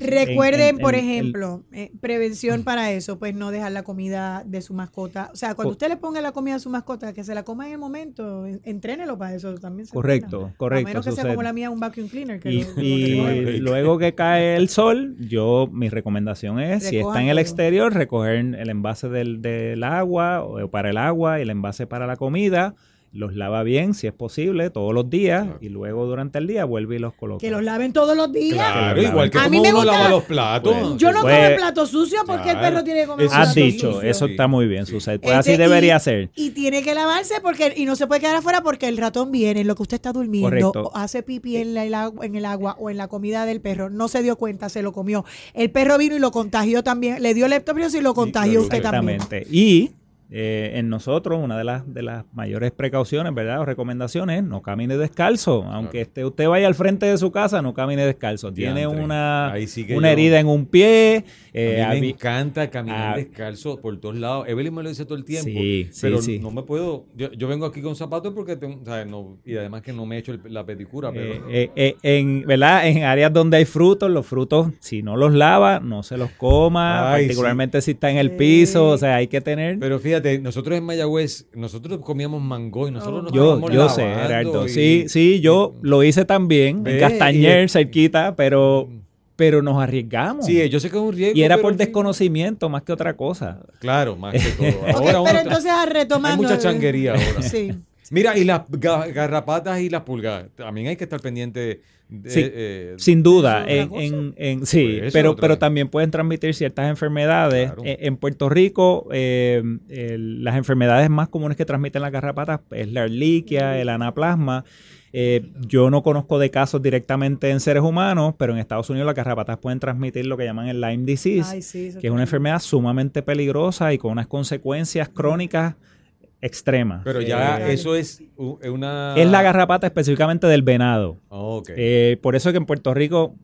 sí, sí. Recuerden, En- en- por en- ejemplo, eh, prevención para eso, pues no dejar la comida de su mascota. O sea, cuando usted le ponga la comida a su mascota, que se la coma en el momento, en- entrénelo para eso también. se Correcto, correcto, A menos que sea como la mía, un vacuum cleaner. Que Y, lo- lo- y lo- lo- luego que cae el sol, yo mi recomendación es, si está en el exterior, recoger el envase del, del agua o para el agua y el envase para la comida, los lava bien si es posible todos los días y luego durante el día vuelve y los coloca. que los laven todos los días. Claro, Claro. igual que A como mí me uno gusta lava la- los platos. Pues, Yo no Pues- como el plato sucio porque el perro tiene que comer Has plato dicho, sucio. eso está muy bien, Susana. Pues así Este, debería y- ser. Y tiene que lavarse porque y no se puede quedar afuera porque el ratón viene en lo que usted está durmiendo, Correcto. hace pipí en, la- el agua, en el agua o en la comida del perro. No se dio cuenta, se lo comió. El perro vino y lo contagió también. Le dio leptospirosis y lo contagió usted también. Exactamente. Y eh, en nosotros, una de las, de las mayores precauciones, ¿verdad? O recomendaciones es no camine descalzo. Aunque esté, usted vaya al frente de su casa, no camine descalzo. Tiene una, sí una yo- herida en un pie. eh, a mí me habi- encanta caminar ah. descalzo por todos lados. Evelyn me lo dice todo el tiempo. Sí, sí, pero sí. no me puedo. Yo, yo vengo aquí con zapatos porque tengo, ¿sabes? No, y además que no me he hecho el- la pedicura. Pero, Eh, eh, eh, en, ¿verdad? en áreas donde hay frutos, los frutos, si no los lava, no se los coma, Ay, particularmente si está en el piso, o sea, hay que tener... pero fíjate, nosotros en Mayagüez, nosotros comíamos mango y nosotros nos yo, estábamos yo sé, Gerardo. y- Sí, sí, yo lo hice también, Ve, en Castañer, y- cerquita, pero, pero nos arriesgamos. Sí, yo sé que es un riesgo. y era pero por desconocimiento más que otra cosa. Claro, más que todo. Ahora pero uno- entonces ah, retomando. hay mucha changuería ahora. Sí. Mira, y las ga- garrapatas y las pulgas, también hay que estar pendiente. De, Sí, eh, Sin duda, ¿Eso es en, en- en- sí, Pues pero, pero también pueden transmitir ciertas enfermedades. Claro. Eh, En Puerto Rico, eh, el- las enfermedades más comunes que transmiten las garrapatas es la erliquia, el anaplasma. Eh, yo no conozco de casos directamente en seres humanos, pero en Estados Unidos las garrapatas pueden transmitir lo que llaman el Lyme disease, Ay, sí, eso que es una enfermedad sumamente peligrosa y con unas consecuencias crónicas extremas. Pero ya Eh, eso es una. es la garrapata específicamente del venado. Ok. Eh, por eso es que en Puerto Rico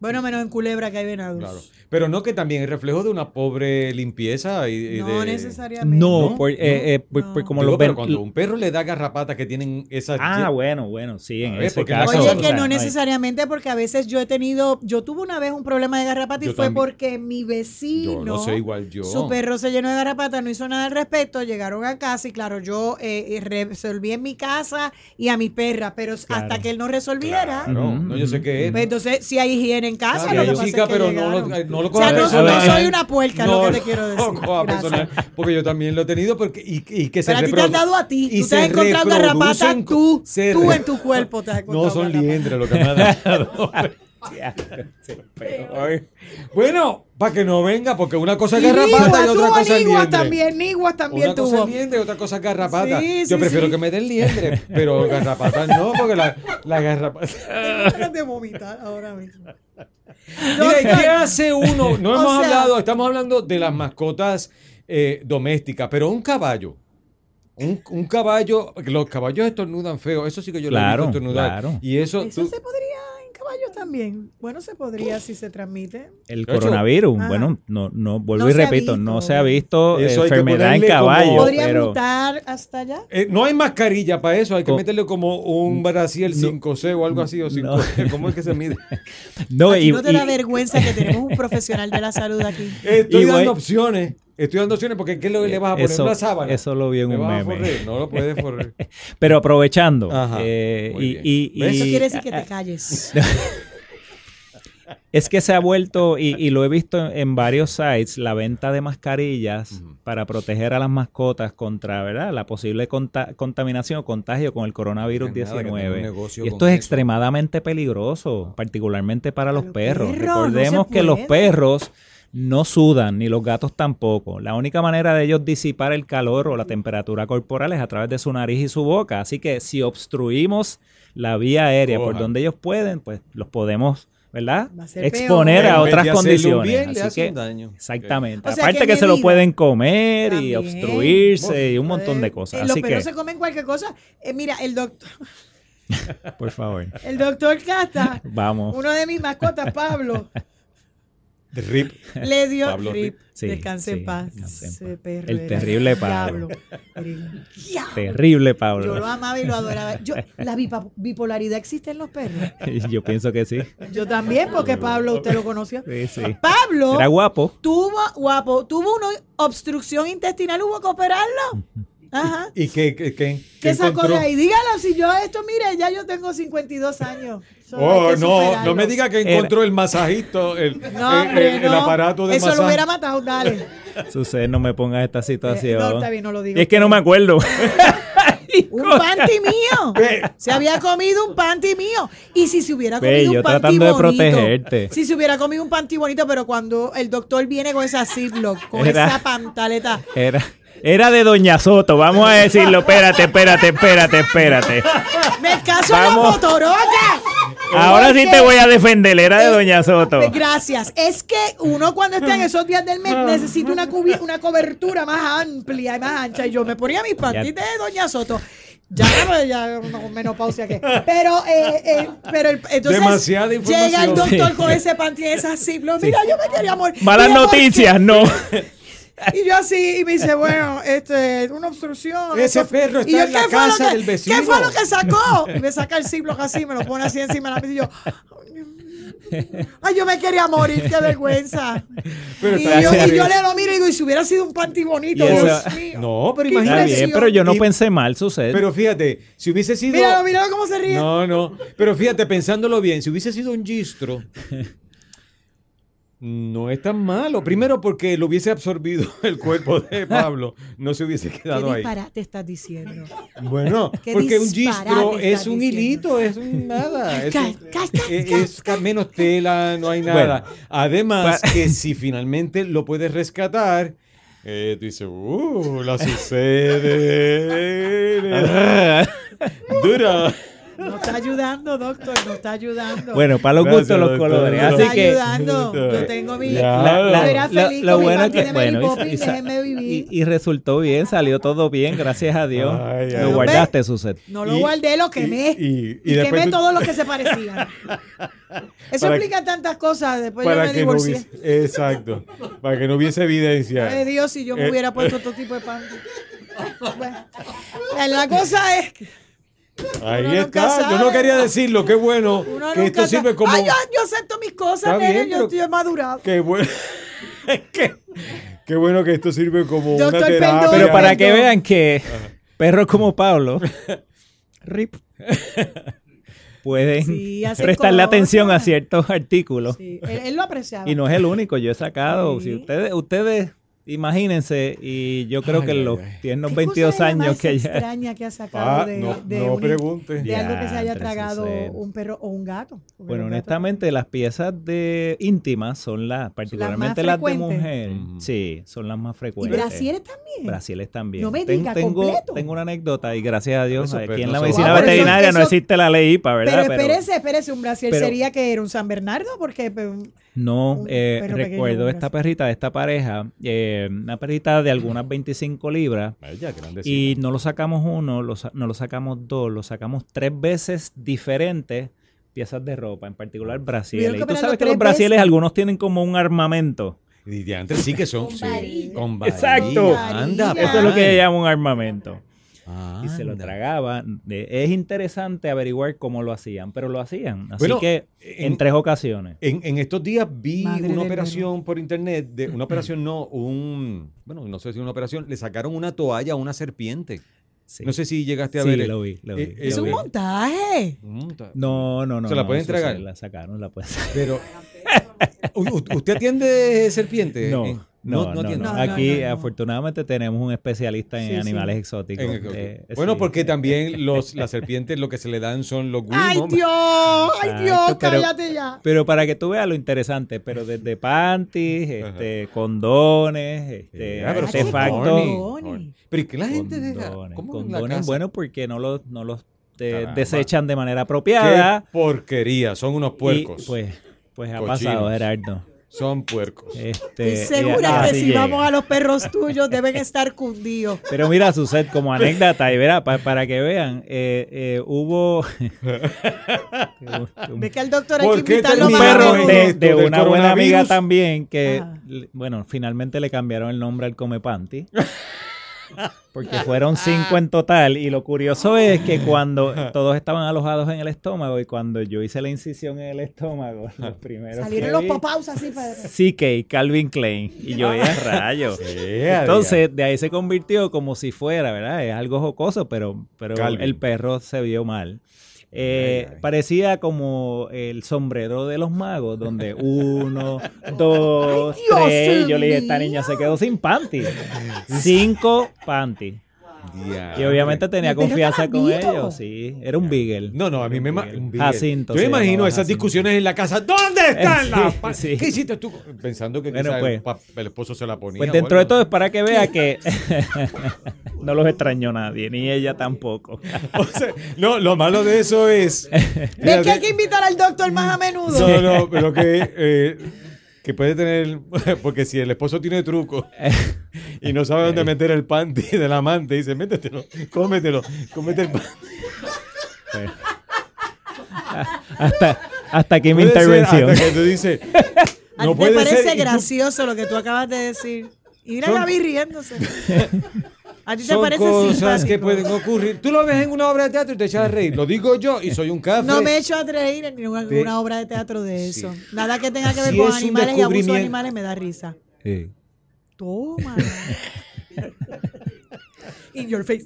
Bueno, menos en Culebra que hay venados. Claro. Pero no que también es reflejo de una pobre limpieza y, y No de... necesariamente. No, ¿No? por- eh, eh, por- No. por- como Digo, los pero cuando un perro le da garrapatas que tienen esas... Ah, bueno, bueno, sí, en ese caso. Oye, o que sea, no necesariamente porque a veces yo he tenido, yo tuve una vez un problema de garrapata y Yo fue también. porque mi vecino, Yo no sé, igual yo. su perro se llenó de garrapata, no hizo nada al respecto, llegaron a casa y claro, yo eh, eh, resolví en mi casa y a mi perra, pero Claro. hasta que él no resolviera, Claro, no, yo sé que es. pues entonces si hay higiene en casa, Claro, lo que pasa chica, es que pero no lo, llegaron. no lo O sea, no, no soy una puerca, es lo que te quiero decir. No lo personal, porque yo también lo he tenido porque, y, y que se Pero a ti te han dado a ti. y Tú te has encontrado garrapatas tú, tú en tu cuerpo te has encontrado No son liendres lo que me ha dado. bueno, para que no venga, porque una cosa es garrapata y otra tuvo cosa es liendre. también, Niguas también Una cosa tuvo. es liendre y otra cosa es garrapata. Sí, Yo sí, prefiero sí. que me den liendre, pero garrapatas no, porque la, la garrapata... De vomitar ahora mismo. Mira, ¿y Doctor, ¿qué hace uno? No O hemos sea- hablado, estamos hablando de las mascotas eh, domésticas, pero un caballo. Un, un caballo, los caballos estornudan feo, eso sí que yo lo he Claro, visto estornudar. claro. Y eso, Eso tú- se podría caballos también. Bueno, se podría si se transmite. El coronavirus, ajá. bueno, no, no vuelvo No y repito, visto. no se ha visto Eso enfermedad en como- caballo, Podría pero mutar hasta allá. eh, no hay mascarilla para eso, hay que meterle como un Brasil 5C o algo así, o 5 ¿Cómo es que se mide? no, Aquí y- no te da vergüenza que tenemos un profesional de la salud aquí. Estoy dando opciones, estoy dando opciones porque ¿qué es lo que le vas a poner? Eso- ¿Una sábana? eso lo vi en ¿Le un vas a meme. forrer? No lo puedes forrer. pero aprovechando, Ajá, eh. Eso quiere decir que a- te calles. Es que se ha vuelto, y, y lo he visto en varios sites, la venta de mascarillas para proteger a las mascotas contra ¿verdad? la posible conta- contaminación o contagio con el coronavirus Pues tenga un 19. negocio Y esto es eso. extremadamente peligroso, particularmente para los perros. Recordemos que los perros no sudan, ni los gatos tampoco. La única manera de ellos disipar el calor o la temperatura corporal es a través de su nariz y su boca. Así que si obstruimos la vía aérea por donde ellos pueden, pues los podemos, ¿verdad? Va a ser Exponer peor. a En vez otras de condiciones. bien, Así que, daño. exactamente. O sea, Aparte que que, se lo pueden comer y obstruirse y un montón de Eh, cosas. Los Así perros que, se comen cualquier cosa. Eh, mira, el doctor, por favor, el doctor Casta, vamos. uno de mis mascotas, Pablo, Rip. le dio Pablo rip. Sí, Descanse sí, en paz. en El terrible Pablo. diablo. Terrible, Yo lo Pablo. amaba y lo adoraba. Yo, ¿La bipolaridad existe en los perros? Yo pienso que sí. Yo también, porque Pablo, usted lo conoció. Sí, sí. Pablo Era guapo. tuvo, guapo, tuvo una obstrucción intestinal, hubo que operarlo. Ajá. ¿Y qué, qué, qué, ¿Qué sacó de ahí? Dígalo, si yo esto, mire, ya yo tengo 52 años. Oh, no, no me diga que encontró el masajito, el, No, el- hombre, el- el no. aparato de Eso masaje. lo hubiera matado, dale. Sucede, no me pongas esta situación. Eh, no, está bien, no lo digo. Y es que no me acuerdo. Un panty mío. Se había comido un panty mío. Y si se hubiera comido yo un panty tratando de bonito. protegerte. Si se hubiera comido un panty bonito, pero cuando el doctor viene con esa Ziploc, con Era- esa pantaleta. Era, era de Doña Soto, vamos a decirlo. Espérate, espérate, espérate, espérate. ¡Me caso en la Vamos. motoroca! Ahora sí te voy a defender, era de Doña Soto. Gracias. Es que uno cuando está en esos días del mes necesita una, cubi- una cobertura más amplia y más ancha. Y yo me ponía mis pantitas de Doña Soto. Ya, pues, ya no, menopausia que. Pero, eh, eh, pero el- entonces Demasiada información. llega el doctor Sí. con ese panty y esa así. Mira, yo me quería morir. Malas noticias, no. Y yo así, y me dice, bueno, este, una obstrucción. Ese perro está Y yo, en la ¿qué fue lo casa que- del vecino. ¿Qué fue lo que sacó? Y me saca el Ziploc así, me lo pone así encima de la mesa y yo, ay, yo me quería morir, qué vergüenza. Pero y, yo, y yo le lo miro y digo, y si hubiera sido un panty bonito, Dios mío. No, pero imagínate. bien, pero yo no Y- pensé mal, sucede. Pero fíjate, si hubiese sido. Míralo, míralo cómo se ríe. No, no. Pero fíjate, pensándolo bien, si hubiese sido un gistro, no es tan malo. Primero porque lo hubiese absorbido el cuerpo de Pablo, no se hubiese ¿Qué quedado ahí. disparate estás diciendo? Bueno, ¿Qué porque un gistro es un diciendo? hilito, es un nada. Es, un- ca- es- menos tela, no hay nada. Además, que si finalmente lo puedes rescatar, eh, tú dices, uh, la sucede. Dura. No está ayudando, doctor, no está ayudando. bueno, para los Gracias, gustos los doctor. colores. no Así está que ayudando. Yo tengo mi. Ya. La- la- era lo- feliz lo bueno que- bueno, y- vivir. Y, y resultó bien, salió todo bien, gracias a Dios. Ay, ay. lo guardaste, Suset. No lo Y- guardé, lo quemé. y- y- Y, y después quemé tú- todos los que se parecían. Eso Para- explica tantas cosas. Después yo me que no divorcié. hubiese, exacto, para que no hubiese evidencia. Ay, Dios, si yo me Eh, hubiera puesto otro tipo de pan. Bueno, la cosa es que Ahí uno está. Yo no quería decirlo. Qué bueno uno que esto sirve como. Ay, yo, yo acepto mis cosas, nene, bien, yo estoy madurado. Qué bueno. qué, qué bueno que esto sirve como Doctor, una terapia. perdón, Pero para que vean que perros como Pablo Rip. pueden Sí, prestarle cosas. atención a ciertos artículos. Sí, él, él lo apreciaba. Y no es el único, yo he sacado. Sí. Si ustedes, ustedes imagínense, y yo creo Ay, que en ay, los ay. tiernos ¿Qué 22 cosa es la años que ya. extraña que ha sacado Ah, de, no, de no un- pregunte. de algo que se haya tragado un perro o un gato. Bueno, honestamente, las piezas de íntimas son las, particularmente las, de mujer. Sí, son las más ¿Y frecuentes. brasieres también? Brasieles también. No me Ten- diga, tengo, completo. tengo una anécdota y gracias a Dios Eso, aquí en la medicina Wow, eso- veterinaria no existe la ley IPA, ¿verdad? Pero espérese, espérese, un brasier pero- sería que era un San Bernardo, porque pues, No, eh, pequeño, recuerdo esta perrita de esta pareja, eh, una perrita de algunas 25 libras, y no lo sacamos uno, lo no lo sacamos dos, lo sacamos tres veces diferentes piezas de ropa, en particular que Y tú sabes que los brasieles veces. algunos tienen como un armamento. Y de antes sí que son. Con sí, varilla. con varilla. Exacto. Anda. Eso es lo que llama un armamento. Y se lo Anda. tragaban. Eh, Es interesante averiguar cómo lo hacían, pero lo hacían. Así Bueno, que en, en- tres ocasiones. En, en estos días vi Madre una operación por internet, de una operación no, un, bueno, no sé si una operación, le sacaron una toalla a una serpiente. Sí. No sé si llegaste a Sí, ver. lo vi, lo vi, Eh, es lo un vi. montaje. Ta- No, no, no. ¿Se la no, pueden entregar? se La sacaron, la pueden Pero, U- u- ¿usted atiende serpiente? No, En- no, no, no. No, no, Aquí, no, no. afortunadamente, tenemos un especialista en Sí, sí. animales exóticos. En-. Eh, bueno, sí. porque también los, las serpientes lo que se le dan son los ¡Ay, guimos. Dios! ¡Ay, Exacto, Dios! pero- ¡Cállate ya! Pero para que tú veas lo interesante, pero desde panties, este, condones, este, pero son artefactos. horny, Condones. horny. Pero ¿y qué la gente deja? Condones, ¿Cómo en la condones, casa? bueno, porque no los, no los eh, Caramba. desechan de manera Qué apropiada. porquería, son unos Y, puercos. pues, pues ha Cochinos. pasado, Gerardo. Son puercos. Este, Estoy segura y que si llega. vamos a los perros tuyos deben estar cundidos. Pero mira, Suset, como anécdota, y verá, pa- para que vean, eh, eh, hubo Ve que al doctor hay ¿Por que un perro de, de una buena amiga también que, Ajá. l- bueno, finalmente le cambiaron el nombre al Come Panty. Porque fueron cinco en total. Y lo curioso es que cuando todos estaban alojados en el estómago y cuando yo hice la incisión en el estómago, los primeros Salieron los papaus así para... CK, Calvin Klein. Y yo, ya rayos. Yeah, Entonces, de ahí se convirtió como si fuera, ¿verdad? Es algo jocoso, pero, pero Calvin. el perro se vio mal. Eh, Ay, ay. Parecía como el sombrero de los magos, donde uno, dos, Ay, Dios tres. Yo le dije, esta niña se quedó sin panty. Cinco panty. Y obviamente tenía confianza con ellos, sí. Era un beagle. No, no, a mí me un. Jacinto Yo imagino esas Jacinto. discusiones en la casa. ¿Dónde están las Sí. ¿Qué hiciste tú? Pensando que Bueno, el, pues. el esposo se la ponía. Pues dentro de todo es para que vea que no los extrañó nadie, ni ella tampoco. O sea, no, lo malo de eso es. ¿Ves que hay que invitar al doctor más a menudo? No, no, pero que, eh, que puede tener. Porque si el esposo tiene truco y no sabe dónde meter el panty del amante, dice: métetelo, cómetelo, cómete el panty. Hasta, hasta aquí mi ser intervención. Hasta que tú dices. A No ti te puede parece ser. tú- gracioso lo que tú acabas de decir. Y mira a Son- Gaby riéndose. ¿A ti te Son parece cosas simpático? que pueden ocurrir. Tú lo ves en una obra de teatro y te echas a reír. Lo digo yo y soy un café. No me he hecho a reír en ninguna, ninguna obra de teatro de eso. Nada que tenga que ver Si con es un animales y abuso de descubrimiento- animales me da risa. Toma. In your face.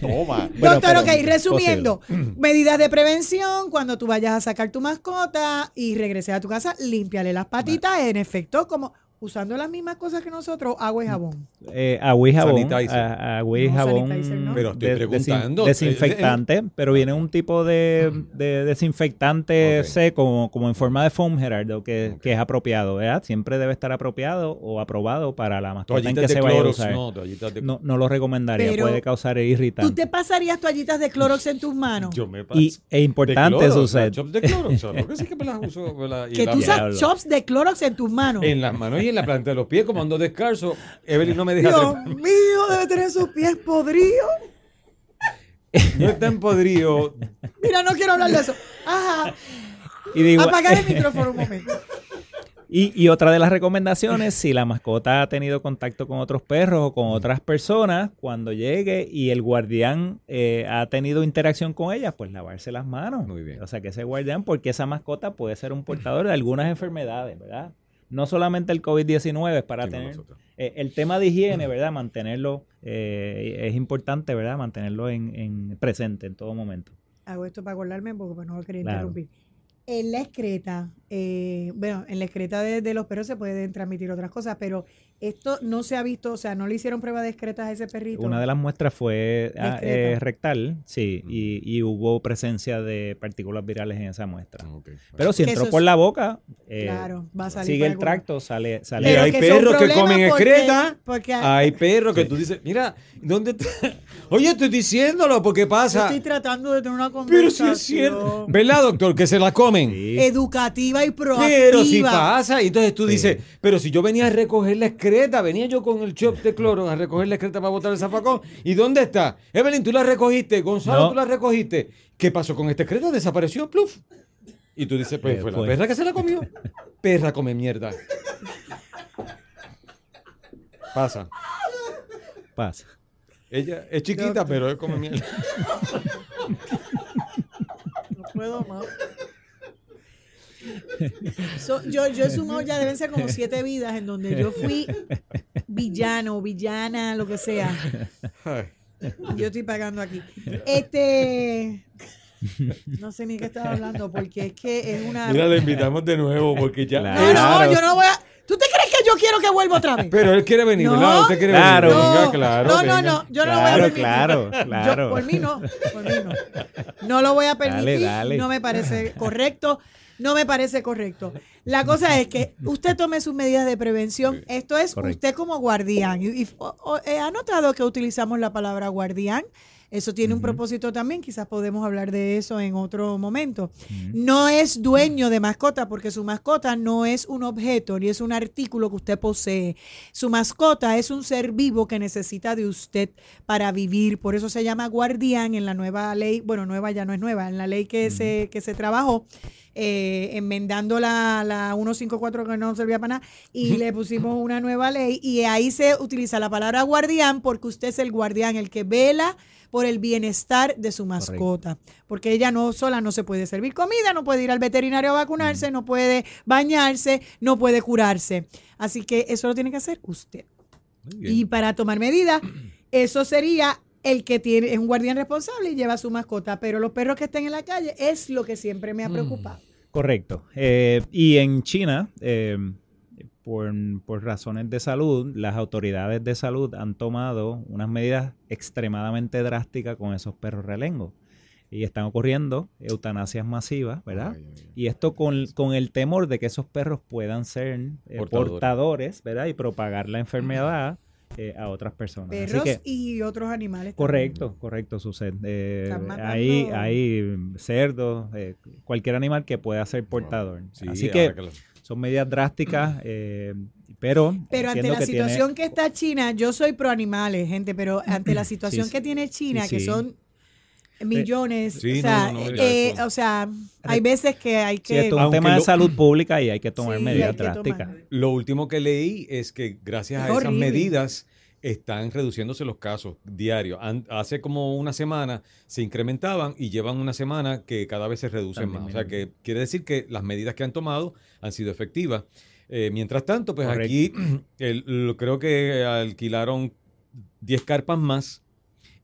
Toma. Bueno, Doctor, pero- ok, resumiendo, medidas de prevención, cuando tú vayas a sacar tu mascota y regreses a tu casa, límpiale las patitas, en efecto, como usando las mismas cosas que nosotros, agua y jabón. Eh, agua y jabón. Sanitizer. a- agua y No, jabón. Pero estoy de- preguntando. desinfectante, pero viene un tipo de, de desinfectante seco, como en forma de foam, Gerardo, que, que es apropiado, ¿verdad? Siempre debe estar apropiado o aprobado para la mascota en Toallitas que de se vaya a Clorox, usar. no, de No, no lo recomendaría, Pero, puede causar ¿Tú irritante. te pasarías toallitas de Clorox en tus manos? Yo me paso. Y es importante, las chops de Clorox, que sí que me las uso. me las- y que la- tú usas chops de Clorox en tus manos. En las manos y en la planta de los pies, como ando descalzo. Evelyn no me deja. Dios mío, debe tener sus pies podridos. No es tan podrido. Mira, no quiero hablar de eso. Ajá. Y, digo- Apagar el micrófono un momento. y, y otra de las recomendaciones, si la mascota ha tenido contacto con otros perros o con otras personas, cuando llegue y el guardián eh, ha tenido interacción con ellas, pues lavarse las manos. Muy bien. O sea, que ese guardián, porque esa mascota puede ser un portador de algunas enfermedades, ¿verdad? No solamente el COVID-19 es para tener... nosotros. eh, el tema de higiene, ¿verdad? Mantenerlo, eh, es importante, ¿verdad? Mantenerlo en, en presente en todo momento. Hago esto para acordarme porque pues, no quería Claro. interrumpir. En la excreta, eh, bueno, en la excreta de, de los perros se pueden transmitir otras cosas, pero esto no se ha visto, o sea, no le hicieron prueba de excretas a ese perrito. Una de las muestras fue ah, eh, rectal, sí, y, y hubo presencia de partículas virales en esa muestra. Ok. Pero si entró por es- la boca, eh, Claro, va a salir sigue el tracto, sale, sale. Pero hay que perros que comen porque- excreta. Porque Hay perros que tú dices, mira, ¿dónde está? Oye, estoy diciéndolo porque yo pasa. estoy tratando de tener una Pero conversación si es cierto. ¿Verdad, doctor? Que se la comen. Sí. educativa y proactiva. Pero si pasa, y entonces tú Sí. dices, pero si yo venía a recoger la excreta, venía yo con el chop de cloro a recoger la excreta para botar el zafacón, ¿y dónde está? Evelyn, tú la recogiste, Gonzalo, No. tú la recogiste. ¿Qué pasó con esta excreta? Desapareció, pluf. Y tú dices, pues Eh, fue la fue. perra que se la comió. Perra come mierda. Pasa. Pasa. Ella es chiquita, pero es come mierda. No puedo más. So, yo, yo he sumado ya deben ser como siete vidas en donde yo fui villano, villana, lo que sea. Yo estoy pagando aquí. Este. No sé ni qué estaba hablando porque es que es una. Mira, le invitamos de nuevo porque ya. Claro. No, no, yo no voy a. ¿Tú te crees que yo quiero que vuelva otra vez? Pero él quiere venir, No. ¿verdad? Usted quiere Claro. venir. Venga, claro. no, no, venga. no, yo no lo voy a permitir. claro, Yo- claro. por mí no, por mí no. No lo voy a permitir, dale. no me parece correcto, no me parece correcto. La cosa es que usted tome sus medidas de prevención. Esto es Correcto. usted como guardián. Y, y- o- o- he notado que utilizamos la palabra guardián. Eso tiene un propósito también, quizás podemos hablar de eso en otro momento. No es dueño de mascota porque su mascota no es un objeto ni es un artículo que usted posee. Su mascota es un ser vivo que necesita de usted para vivir. Por eso se llama guardián en la nueva ley, bueno, nueva ya no es nueva, en la ley que, se, que se trabajó. Eh, enmendando la, la 154 que no servía para nada y le pusimos una nueva ley y ahí se utiliza la palabra guardián porque usted es el guardián, el que vela por el bienestar de su mascota. Porque ella no sola no se puede servir comida, no puede ir al veterinario a vacunarse, no puede bañarse, no puede curarse. Así que eso lo tiene que hacer usted. Y para tomar medidas, eso sería el que tiene, es un guardián responsable y lleva a su mascota. Pero los perros que estén en la calle es lo que siempre me ha preocupado. Correcto. Eh, y en China, eh, por, por razones de salud, las autoridades de salud han tomado unas medidas extremadamente drásticas con esos perros relengos. Y están ocurriendo eutanasias masivas, ¿verdad? Ay, ay, ay. Y esto con, con el temor de que esos perros puedan ser eh, Portadores. portadores, ¿verdad? Y propagar la enfermedad eh, a otras personas. Así Perros que, y otros animales. también. correcto, correcto, sucede. Eh, hay, hay cerdos, eh, cualquier animal que pueda ser portador. Sí, Así que lo- son medidas drásticas, eh, pero... Pero ante la que tiene- situación que está China, yo soy pro animales, gente, pero ante la situación sí. que tiene China, Sí, que son millones, Sí, o, sea, no, no, no, eh, o sea, hay veces que hay Sí, que... esto es un Aunque tema de salud pública y hay que tomar Sí, medidas drásticas. Lo último que leí es que gracias Es a esas horrible. medidas están reduciéndose los casos diarios. An- hace como una semana se incrementaban y llevan una semana que cada vez se reducen más. O sea, que quiere decir que las medidas que han tomado han sido efectivas. Eh, mientras tanto, pues Correcto. aquí el- lo- creo que alquilaron 10 carpas más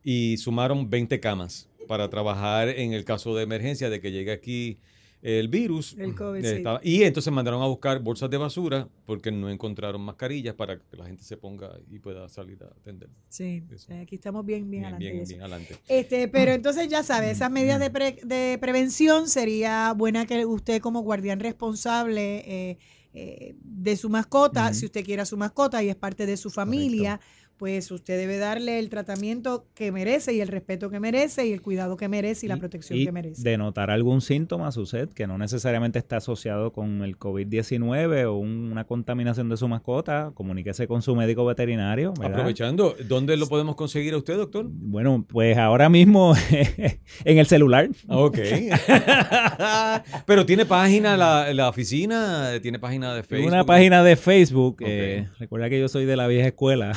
y sumaron 20 camas para trabajar en el caso de emergencia de que llegue aquí el virus. El COVID, sí. y entonces mandaron a buscar bolsas de basura porque no encontraron mascarillas para que la gente se ponga y pueda salir a atender. Sí, Eso. eh, aquí estamos bien, bien, Bien, adelante bien, bien adelante. Este, pero entonces ya sabe, esas medidas de, pre- de prevención sería buena que usted como guardián responsable eh, eh, de su mascota, si usted quiere a su mascota y es parte de su familia, pues usted debe darle el tratamiento que merece y el respeto que merece y el cuidado que merece y la protección y que merece. de notar algún síntoma, sucede que no necesariamente está asociado con el COVID-19 o un- una contaminación de su mascota, comuníquese con su médico veterinario. ¿verdad? Aprovechando, ¿dónde lo podemos conseguir a usted, doctor? Bueno, pues ahora mismo en el celular. Ok. Pero tiene página la, la oficina, tiene página de Facebook. Una página de Facebook. Ok. eh, recuerda que yo soy de la vieja escuela.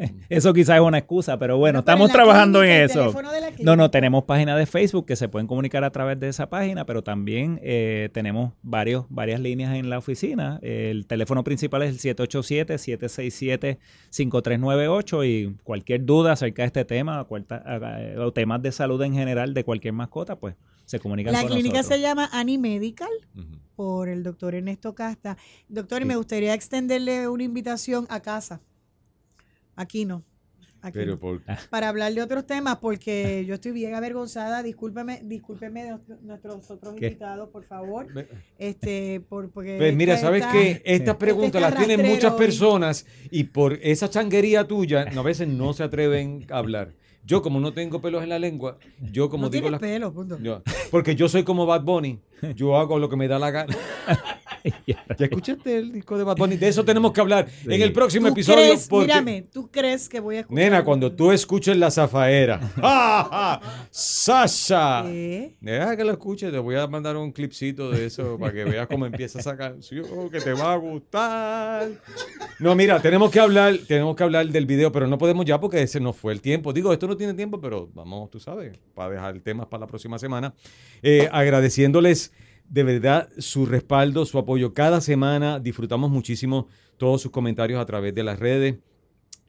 Eso quizás es una excusa, pero bueno, estamos en la trabajando en clínica, el eso. teléfono de la No, clínica. no, tenemos página de Facebook que se pueden comunicar a través de esa página, pero también eh, tenemos varios, varias líneas en la oficina. El teléfono principal es el 787-767-5398 y cualquier duda acerca de este tema o, cualta- o temas de salud en general de cualquier mascota, pues se comunican La con clínica nosotros. se llama Animedical Ujú. por el doctor Ernesto Casta. Doctor, y Sí. me gustaría extenderle una invitación a casa. Aquí no. Aquí Pero no. por, para hablar de otros temas porque yo estoy bien avergonzada. Discúlpeme, discúlpeme de nuestro- nuestros otros ¿Qué? invitados, por favor. Este, por, porque Pues mira, esta- ¿sabes esta- qué? Estas preguntas las tienen muchas personas y por esa changuería tuya, a veces no se atreven a hablar. Yo, como no tengo pelos en la lengua, yo como No digo las pelo, punto. yo- porque yo soy como Bad Bunny, yo hago lo que me da la gana. ¿Ya escuchaste el disco de Bad Bunny? De eso tenemos que hablar en el próximo ¿Tú episodio. crees, porque- mírame, ¿tú crees que voy a escuchar? Nena, cuando tú escuches la zafaera. ¡Ja, ja! ¡Sasha! ¿Qué? Deja que lo escuches, te voy a mandar un clipcito de eso para que veas cómo empieza esa canción que te va a gustar. No, mira, tenemos que hablar, tenemos que hablar del video, pero no podemos ya porque ese no fue el tiempo. Digo, esto no tiene tiempo, pero vamos, tú sabes, para dejar temas para la próxima semana. Eh, agradeciéndoles de verdad su respaldo, su apoyo cada semana. Disfrutamos muchísimo todos sus comentarios a través de las redes.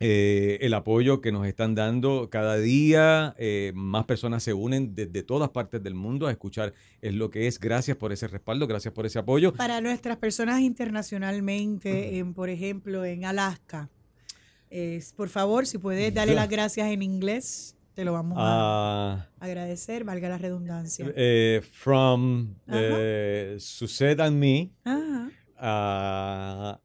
eh, el apoyo que nos están dando cada día. eh, más personas se unen desde todas partes del mundo a escuchar es lo que es. Gracias por ese respaldo, gracias por ese apoyo. Para nuestras personas internacionalmente, en, por ejemplo, en Alaska, es, por favor, si puedes darle las gracias en inglés, te lo vamos a Ah, agradecer, valga la redundancia. eh, from eh, Suzette and me, uh,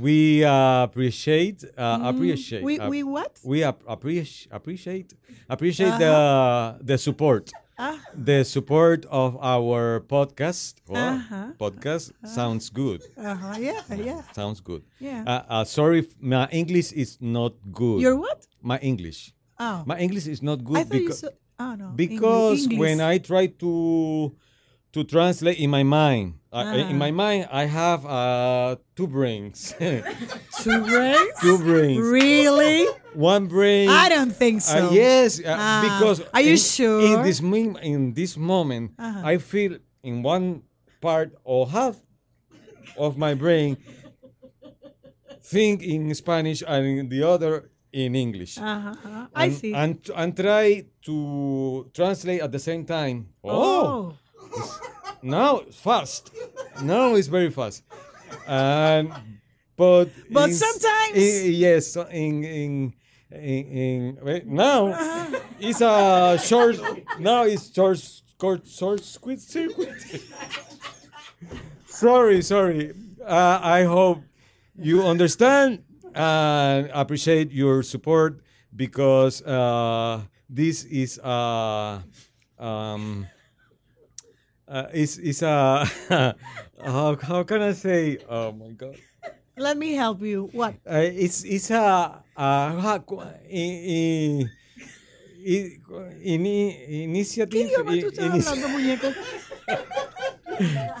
we appreciate, uh, Mm, appreciate, We, uh, we what? we ap- appreciate, appreciate, appreciate the, the support. Ah, The support of our podcast. Oh. Podcast sounds good. yeah, yeah, Sounds good. yeah. Uh, uh, sorry, my English is not good. You're what? my English. Oh, My English is not I good because, said, oh no, because Engli- when I try to to translate in my mind, uh, in my Ah. mind I have uh, two brains. Two brains? two brains. Really? One brain. I don't think so. Uh, yes, uh, Ah, because are you in, sure? in this in this moment, Uh-huh. I feel in one part or half of my brain think in Spanish and in the other in English. Ajá. I and, see. And and try to translate at the same time. Oh, oh. now fast. Now it's very fast. And, but But in- sometimes- i- yes, in in in, in wait, now uh-huh. it's a short. Now it's short short short squid circuit. sorry, sorry. Uh, I hope you understand and appreciate your support because uh, this is uh, um, uh, is is a how, how can I say? Oh my god! Let me help you. What? Uh, it's it's a, a, a in, in, in, ¿Qué initiative. idioma tú estás hablando, muñeco?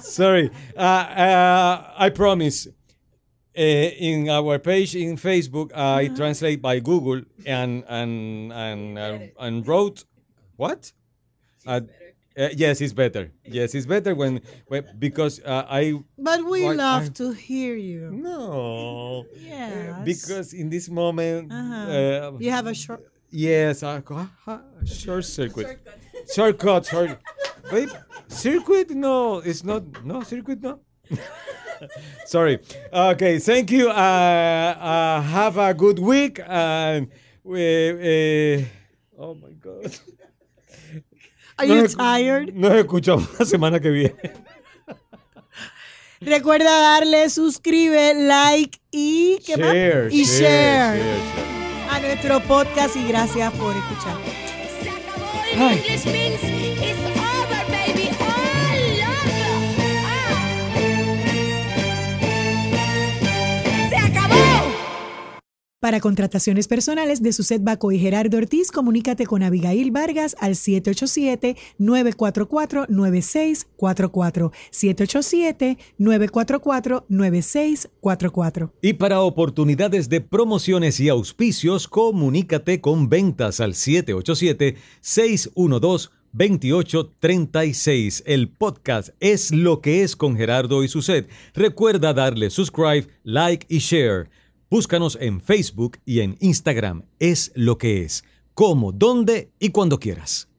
Sorry, uh, uh, I promise. Uh, in our page in Facebook, I translate by Google and and and uh, and wrote what? Uh, uh, yes, it's better. Yes, it's better when, when because uh, I But we Why- love I- to hear you. no Yes. because in this moment Uh-huh. uh, You have a short. Yes, uh, ha- short circuit. Shortcut, short. Wait, circuit? No, it's not. No, circuit, no. Sorry. Okay, thank you. Uh, uh, have a good week. And we, uh, oh my God. Are you Nos- tired? Nos escuchamos la semana que viene. Recuerda darle suscribe, like y, ¿qué más? Share, y share, share, share, share. a nuestro podcast y gracias por escuchar. Se Para contrataciones personales de Suset Baco y Gerardo Ortiz, comunícate con Abigail Vargas al 787-944-9644. 787-944-9644. Y para oportunidades de promociones y auspicios, comunícate con ventas al 787-612-2836. El podcast es lo que es con Gerardo y Suset. Recuerda darle subscribe, like y share. Búscanos en Facebook y en Instagram. Es lo que es. Como, dónde y cuando quieras.